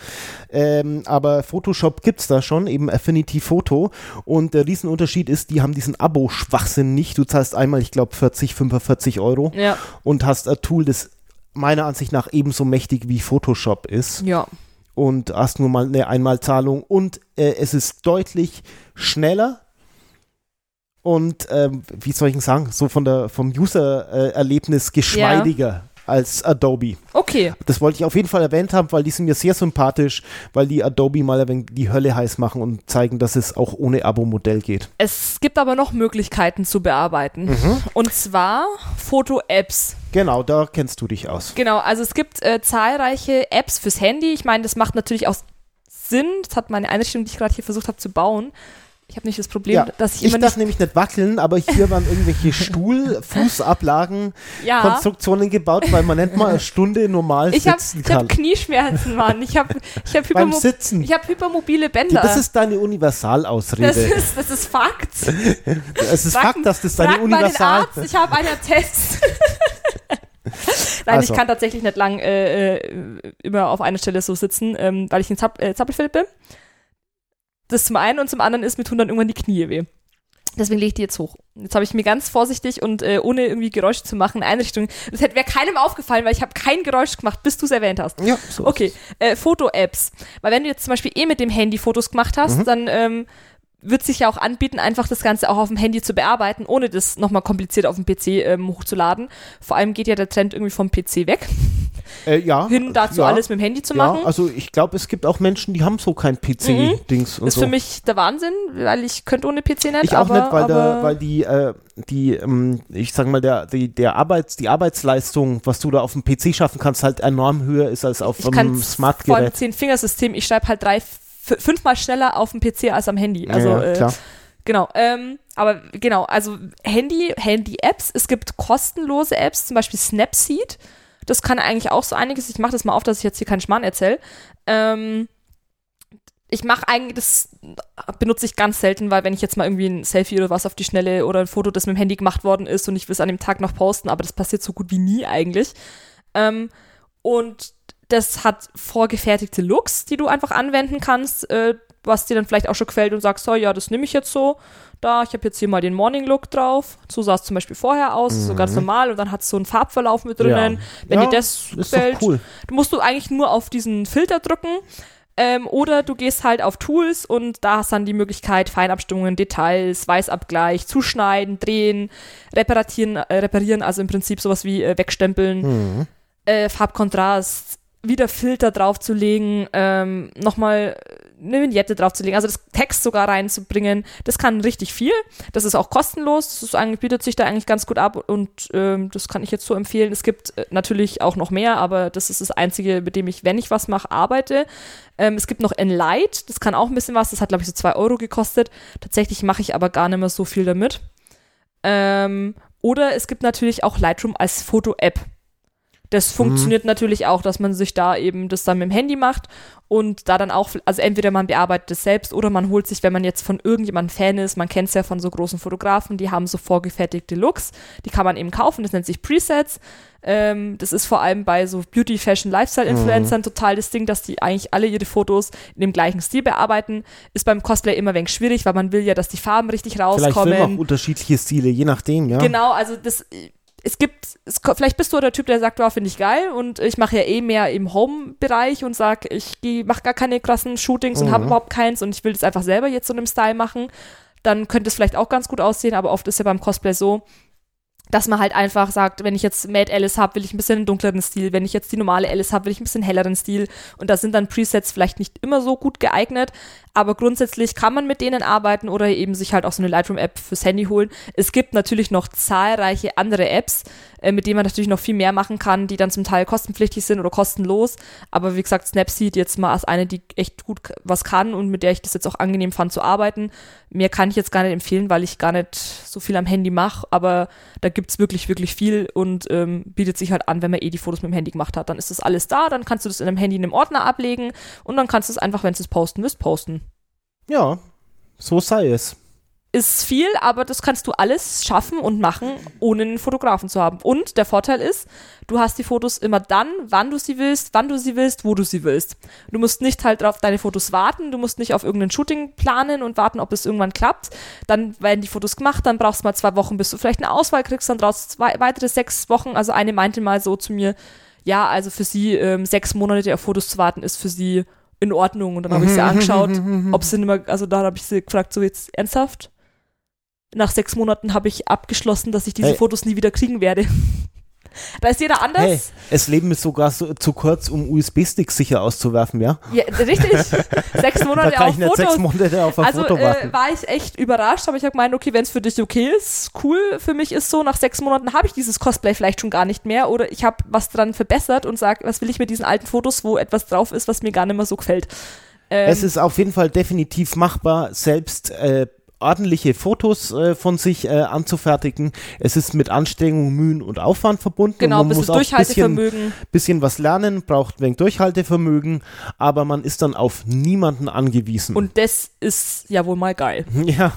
Ähm, aber Photoshop gibt's da schon, eben Affinity Photo. Und der Riesenunterschied ist, die haben diesen Abo-Schwachsinn nicht. Du zahlst einmal, ich glaube, 40, 45 Euro Ja. und hast ein Tool, das meiner Ansicht nach ebenso mächtig wie Photoshop ist. Ja. und hast nur mal eine Einmalzahlung. Und äh, es ist deutlich schneller. Und ähm, wie soll ich denn sagen, so von der vom User-Erlebnis geschmeidiger als Adobe. Okay. Das wollte ich auf jeden Fall erwähnt haben, weil die sind mir sehr sympathisch, weil die Adobe mal ein wenig die Hölle heiß machen und zeigen, dass es auch ohne Abo-Modell geht. Es gibt aber noch Möglichkeiten zu bearbeiten. Und zwar Foto-Apps. Genau, da kennst du dich aus. Genau, also es gibt äh, zahlreiche Apps fürs Handy. Ich meine, das macht natürlich auch Sinn. Das hat meine Einrichtung, die ich gerade hier versucht habe zu bauen. Ich habe nicht das Problem, Ja, dass ich Ich immer darf nicht. nämlich nicht wackeln, aber hier waren irgendwelche Stuhl-, Fußablagen, Ja. Konstruktionen gebaut, weil man nicht mal eine Stunde normal Ich habe sitzen ich hab kann. Knieschmerzen, Mann. Ich habe ich hab Beim Sitzen. ich hypermobile Die, Bänder. das ist deine Universalausrede. das ist, das ist Fakt. es ist Fakt, dass das deine Universal... Arzt, ich habe einen Test. Nein, Also. ich kann tatsächlich nicht lang äh, äh, immer auf einer Stelle so sitzen, ähm, weil ich ein Zapp, äh, Zappelfilm bin. Das zum einen und zum anderen ist, mir tun dann irgendwann die Knie weh. Deswegen lege ich die jetzt hoch. Jetzt habe ich mir ganz vorsichtig und äh, ohne irgendwie Geräusche zu machen Einrichtung. Das hätte wäre keinem aufgefallen, weil ich habe kein Geräusch gemacht, bis du es erwähnt hast. Ja, so Okay, äh, Foto-Apps. Weil wenn du jetzt zum Beispiel eh mit dem Handy Fotos gemacht hast, dann ähm, wird sich ja auch anbieten, einfach das Ganze auch auf dem Handy zu bearbeiten, ohne das nochmal kompliziert auf dem PC ähm, hochzuladen. Vor allem geht ja der Trend irgendwie vom PC weg, Äh, ja, hin dazu ja, alles mit dem Handy zu ja, machen. also ich glaube, es gibt auch Menschen, die haben so kein PC-Dings und ist so. für mich der Wahnsinn, weil ich könnte ohne PC nicht. ich auch aber, nicht, weil, der, weil die, äh, die ähm, ich sag mal, der, die, der Arbeits, die Arbeitsleistung, was du da auf dem PC schaffen kannst, halt enorm höher ist als auf ich kann einem vor allem Smartgerät. zehn Fingersystem, ich schreibe halt drei, fünfmal schneller auf dem PC als am Handy. Also ja, äh, klar. Genau, ähm, aber genau, also Handy, Handy-Apps, es gibt kostenlose Apps, zum Beispiel Snapseed. Das kann eigentlich auch so einiges. Ich mache das mal auf, dass ich jetzt hier keinen Schmarrn erzähle. Ähm, ich mache eigentlich, das benutze ich ganz selten, weil wenn ich jetzt mal irgendwie ein Selfie oder was auf die Schnelle oder ein Foto, das mit dem Handy gemacht worden ist und ich will es an dem Tag noch posten, aber das passiert so gut wie nie eigentlich. Ähm, und das hat vorgefertigte Looks, die du einfach anwenden kannst, äh, was dir dann vielleicht auch schon gefällt und sagst, so, ja, das nehme ich jetzt so. Da, ich habe jetzt hier mal den Morning Look drauf. So sah es zum Beispiel vorher aus, mhm. so ganz mhm. normal. Und dann hat es so einen Farbverlauf mit drinnen. Ja. Wenn ja, dir das gefällt, cool. musst du eigentlich nur auf diesen Filter drücken. Ähm, oder du gehst halt auf Tools und da hast dann die Möglichkeit, Feinabstimmungen, Details, Weißabgleich, zuschneiden, drehen, reparieren, äh, reparieren also im Prinzip sowas wie äh, wegstempeln, mhm. äh, Farbkontrast, wieder Filter draufzulegen, ähm, nochmal eine Vignette draufzulegen, also das Text sogar reinzubringen, das kann richtig viel. Das ist auch kostenlos, das ist bietet sich da eigentlich ganz gut ab und ähm, das kann ich jetzt so empfehlen. Es gibt äh, natürlich auch noch mehr, aber das ist das Einzige, mit dem ich, wenn ich was mache, arbeite. Ähm, es gibt noch Enlight, das kann auch ein bisschen was, das hat glaube ich so zwei Euro gekostet. Tatsächlich mache ich aber gar nicht mehr so viel damit. Ähm, oder es gibt natürlich auch Lightroom als Foto-App. Das funktioniert mhm. natürlich auch, dass man sich da eben das dann mit dem Handy macht und da dann auch, also entweder man bearbeitet es selbst oder man holt sich, wenn man jetzt von irgendjemandem Fan ist, man kennt es ja von so großen Fotografen, die haben so vorgefertigte Looks, die kann man eben kaufen, das nennt sich Presets. Ähm, das ist vor allem bei so Beauty, Fashion, Lifestyle-Influencern mhm. total das Ding, dass die eigentlich alle ihre Fotos in dem gleichen Stil bearbeiten. Ist beim Cosplay immer ein wenig schwierig, weil man will ja, dass die Farben richtig rauskommen. Vielleicht will man auch unterschiedliche Stile, je nachdem, ja. Genau, also das es gibt, es, vielleicht bist du der Typ, der sagt, wow, finde ich geil und ich mache ja eh mehr im Home-Bereich und sag, ich mache gar keine krassen Shootings mhm. und habe überhaupt keins und ich will das einfach selber jetzt so in einem Style machen, dann könnte es vielleicht auch ganz gut aussehen, aber oft ist ja beim Cosplay so, dass man halt einfach sagt, wenn ich jetzt Mad Alice habe, will ich ein bisschen einen dunkleren Stil, wenn ich jetzt die normale Alice habe, will ich ein bisschen helleren Stil und da sind dann Presets vielleicht nicht immer so gut geeignet, aber grundsätzlich kann man mit denen arbeiten oder eben sich halt auch so eine Lightroom-App fürs Handy holen. Es gibt natürlich noch zahlreiche andere Apps, äh, mit denen man natürlich noch viel mehr machen kann, die dann zum Teil kostenpflichtig sind oder kostenlos. Aber wie gesagt, Snapseed jetzt mal als eine, die echt gut was kann und mit der ich das jetzt auch angenehm fand zu arbeiten. Mehr kann ich jetzt gar nicht empfehlen, weil ich gar nicht so viel am Handy mache, aber da gibt's wirklich, wirklich viel und ähm, bietet sich halt an, wenn man eh die Fotos mit dem Handy gemacht hat. Dann ist das alles da, dann kannst du das in einem Handy in einem Ordner ablegen und dann kannst du es einfach, wenn du es posten willst, posten. Ja, so sei es. Ist viel, aber das kannst du alles schaffen und machen, ohne einen Fotografen zu haben. Und der Vorteil ist, du hast die Fotos immer dann, wann du sie willst, wann du sie willst, wo du sie willst. Du musst nicht halt auf deine Fotos warten, du musst nicht auf irgendein Shooting planen und warten, ob es irgendwann klappt. Dann werden die Fotos gemacht, dann brauchst du mal zwei Wochen, bis du vielleicht eine Auswahl kriegst, dann brauchst du zwei, weitere sechs Wochen. Also eine meinte mal so zu mir, ja, also für sie ähm, sechs Monate auf Fotos zu warten, ist für sie in Ordnung. Und dann habe ich sie mhm. angeschaut, ob sie nicht mehr, also da habe ich sie gefragt, so jetzt ernsthaft? Nach sechs Monaten habe ich abgeschlossen, dass ich diese hey. Fotos nie wieder kriegen werde. Da ist jeder anders. Hey, das Leben ist sogar so, zu kurz, um USB-Sticks sicher auszuwerfen, ja? Ja, richtig. sechs Monate da kann auf ich nicht Fotos. Sechs Monate auf ein also, Foto warten. Äh, war ich echt überrascht, aber ich habe gemeint, okay, wenn es für dich okay ist, cool. Für mich ist so, nach sechs Monaten habe ich dieses Cosplay vielleicht schon gar nicht mehr oder ich habe was dran verbessert und sage, was will ich mit diesen alten Fotos, wo etwas drauf ist, was mir gar nicht mehr so gefällt. Ähm, es ist auf jeden Fall definitiv machbar, selbst äh, ordentliche Fotos äh, von sich äh, anzufertigen. Es ist mit Anstrengung, Mühen und Aufwand verbunden. Genau, man muss auch Durchhaltevermögen. Bisschen, bisschen was lernen, braucht ein wenig Durchhaltevermögen, aber man ist dann auf niemanden angewiesen. Und das ist ja wohl mal geil. Ja.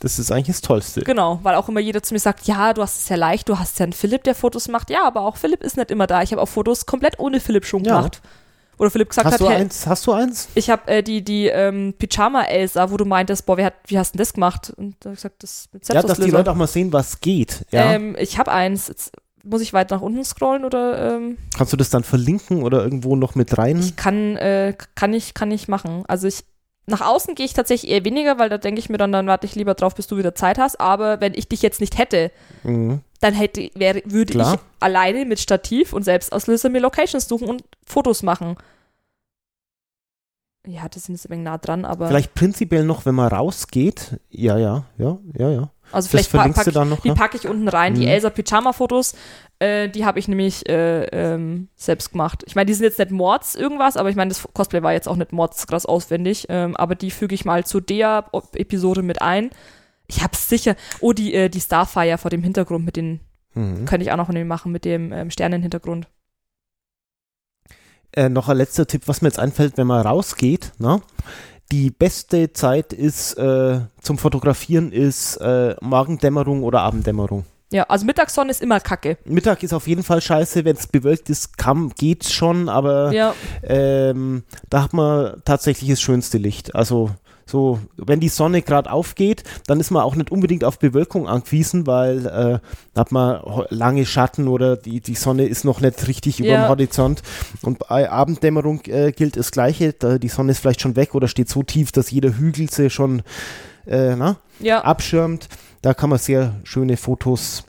Das ist eigentlich das Tollste. Genau, weil auch immer jeder zu mir sagt, ja, du hast es ja leicht, du hast ja einen Philipp, der Fotos macht. Ja, aber auch Philipp ist nicht immer da. Ich habe auch Fotos komplett ohne Philipp schon gemacht. Ja oder Philipp gesagt hast hat, du hey, eins, hast du eins? Ich habe äh, die die ähm, Pyjama Elsa, wo du meintest, boah, wie, hat, wie hast du denn das gemacht? Und da habe ich gesagt, das mit Ja, dass die Leute auch mal sehen, was geht. Ja. Ähm, ich habe eins. Jetzt muss ich weit nach unten scrollen oder? Ähm, Kannst du das dann verlinken oder irgendwo noch mit rein? Ich kann äh, kann ich kann ich machen. Also ich nach außen gehe ich tatsächlich eher weniger, weil da denke ich mir dann, dann warte ich lieber drauf, bis du wieder Zeit hast. Aber wenn ich dich jetzt nicht hätte, mhm. Dann hätte, wär, würde Klar. ich alleine mit Stativ und Selbstauslöser mir Locations suchen und Fotos machen. Ja, das sind jetzt ein wenig nah dran, aber. Vielleicht prinzipiell noch, wenn man rausgeht. Ja, ja, ja, ja, ja. Also vielleicht pa pack, du noch, die packe ich unten rein, mhm. die Elsa Pyjama-Fotos, äh, die habe ich nämlich äh, ähm, selbst gemacht. Ich meine, die sind jetzt nicht Mords irgendwas, aber ich meine, das Cosplay war jetzt auch nicht Mords krass auswendig, ähm, aber die füge ich mal zu der Episode mit ein. Ich hab's sicher. Oh, die, äh, die Starfire vor dem Hintergrund mit den, mhm. könnte ich auch noch machen, mit dem ähm, Sternenhintergrund. Äh, noch ein letzter Tipp, was mir jetzt einfällt, wenn man rausgeht, ne? die beste Zeit ist äh, zum Fotografieren ist äh, Morgendämmerung oder Abenddämmerung. Ja, also Mittagssonne ist immer kacke. Mittag ist auf jeden Fall scheiße, wenn es bewölkt ist, kann, geht's schon, aber Ja, ähm, da hat man tatsächlich das schönste Licht. Also so, wenn die Sonne gerade aufgeht, dann ist man auch nicht unbedingt auf Bewölkung angewiesen, weil äh, da hat man lange Schatten oder die, die Sonne ist noch nicht richtig über Ja. dem Horizont. Und bei Abenddämmerung äh, gilt das Gleiche. Da, die Sonne ist vielleicht schon weg oder steht so tief, dass jeder Hügel sie schon äh, na, ja. abschirmt. Da kann man sehr schöne Fotos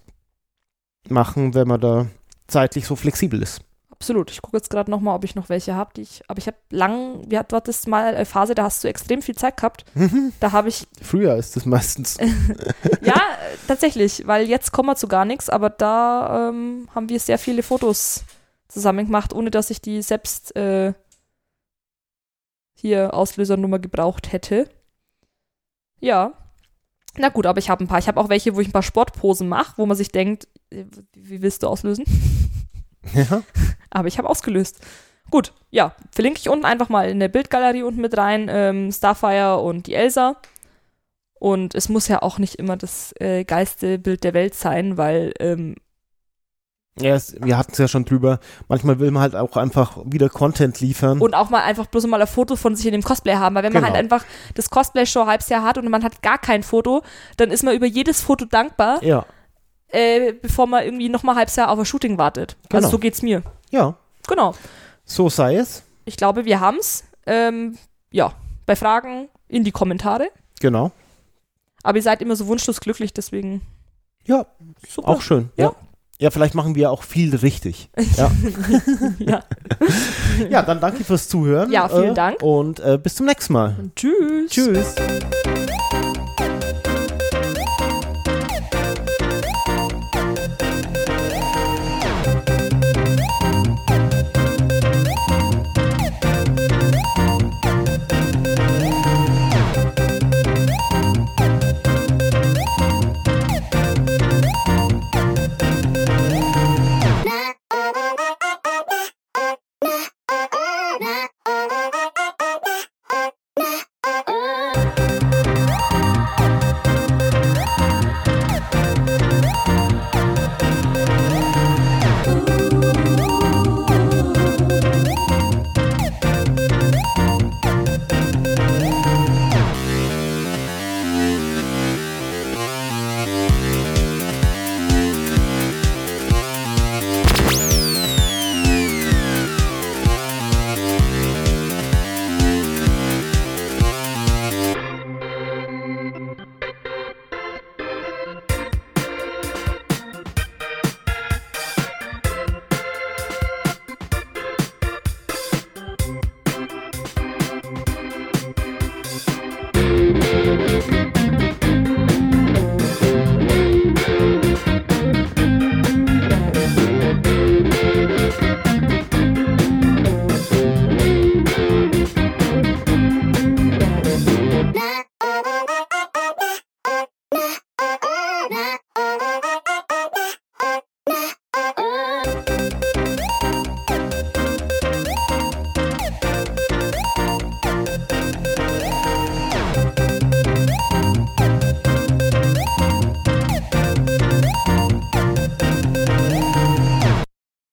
machen, wenn man da zeitlich so flexibel ist. Absolut. Ich gucke jetzt gerade nochmal, ob ich noch welche habe, die ich. Aber ich habe lang, wir hatten das mal eine Phase, da hast du extrem viel Zeit gehabt. Da habe ich, Früher ist das meistens. ja, tatsächlich, weil jetzt kommen wir zu gar nichts, aber da ähm, haben wir sehr viele Fotos zusammen gemacht, ohne dass ich die selbst äh, hier Auslösernummer gebraucht hätte. Ja. Na gut, aber ich habe ein paar. Ich habe auch welche, wo ich ein paar Sportposen mache, wo man sich denkt, äh, wie willst du auslösen? Ja. Aber ich habe ausgelöst. Gut, ja, verlinke ich unten einfach mal in der Bildgalerie unten mit rein, ähm, Starfire und die Elsa. Und es muss ja auch nicht immer das äh, geilste Bild der Welt sein, weil ähm, Ja, es, wir hatten es ja schon drüber. Manchmal will man halt auch einfach wieder Content liefern. und auch mal einfach bloß mal ein Foto von sich in dem Cosplay haben, weil wenn man Genau. halt einfach das Cosplay schon halbes Jahr hat und man hat gar kein Foto, dann ist man über jedes Foto dankbar, ja, äh, bevor man irgendwie noch mal halbes Jahr auf ein Shooting wartet. Genau. Also so geht's mir. ja, Genau. so sei es. Ich glaube, wir haben's. Ähm, ja, bei Fragen in die Kommentare. Genau. Aber ihr seid immer so wunschlos glücklich, deswegen Ja, super. auch schön. Ja. Ja. ja. vielleicht machen wir auch viel richtig. Ja, ja. ja dann danke fürs Zuhören. Ja, vielen äh, Dank. Und äh, bis zum nächsten Mal. Tschüss. Tschüss.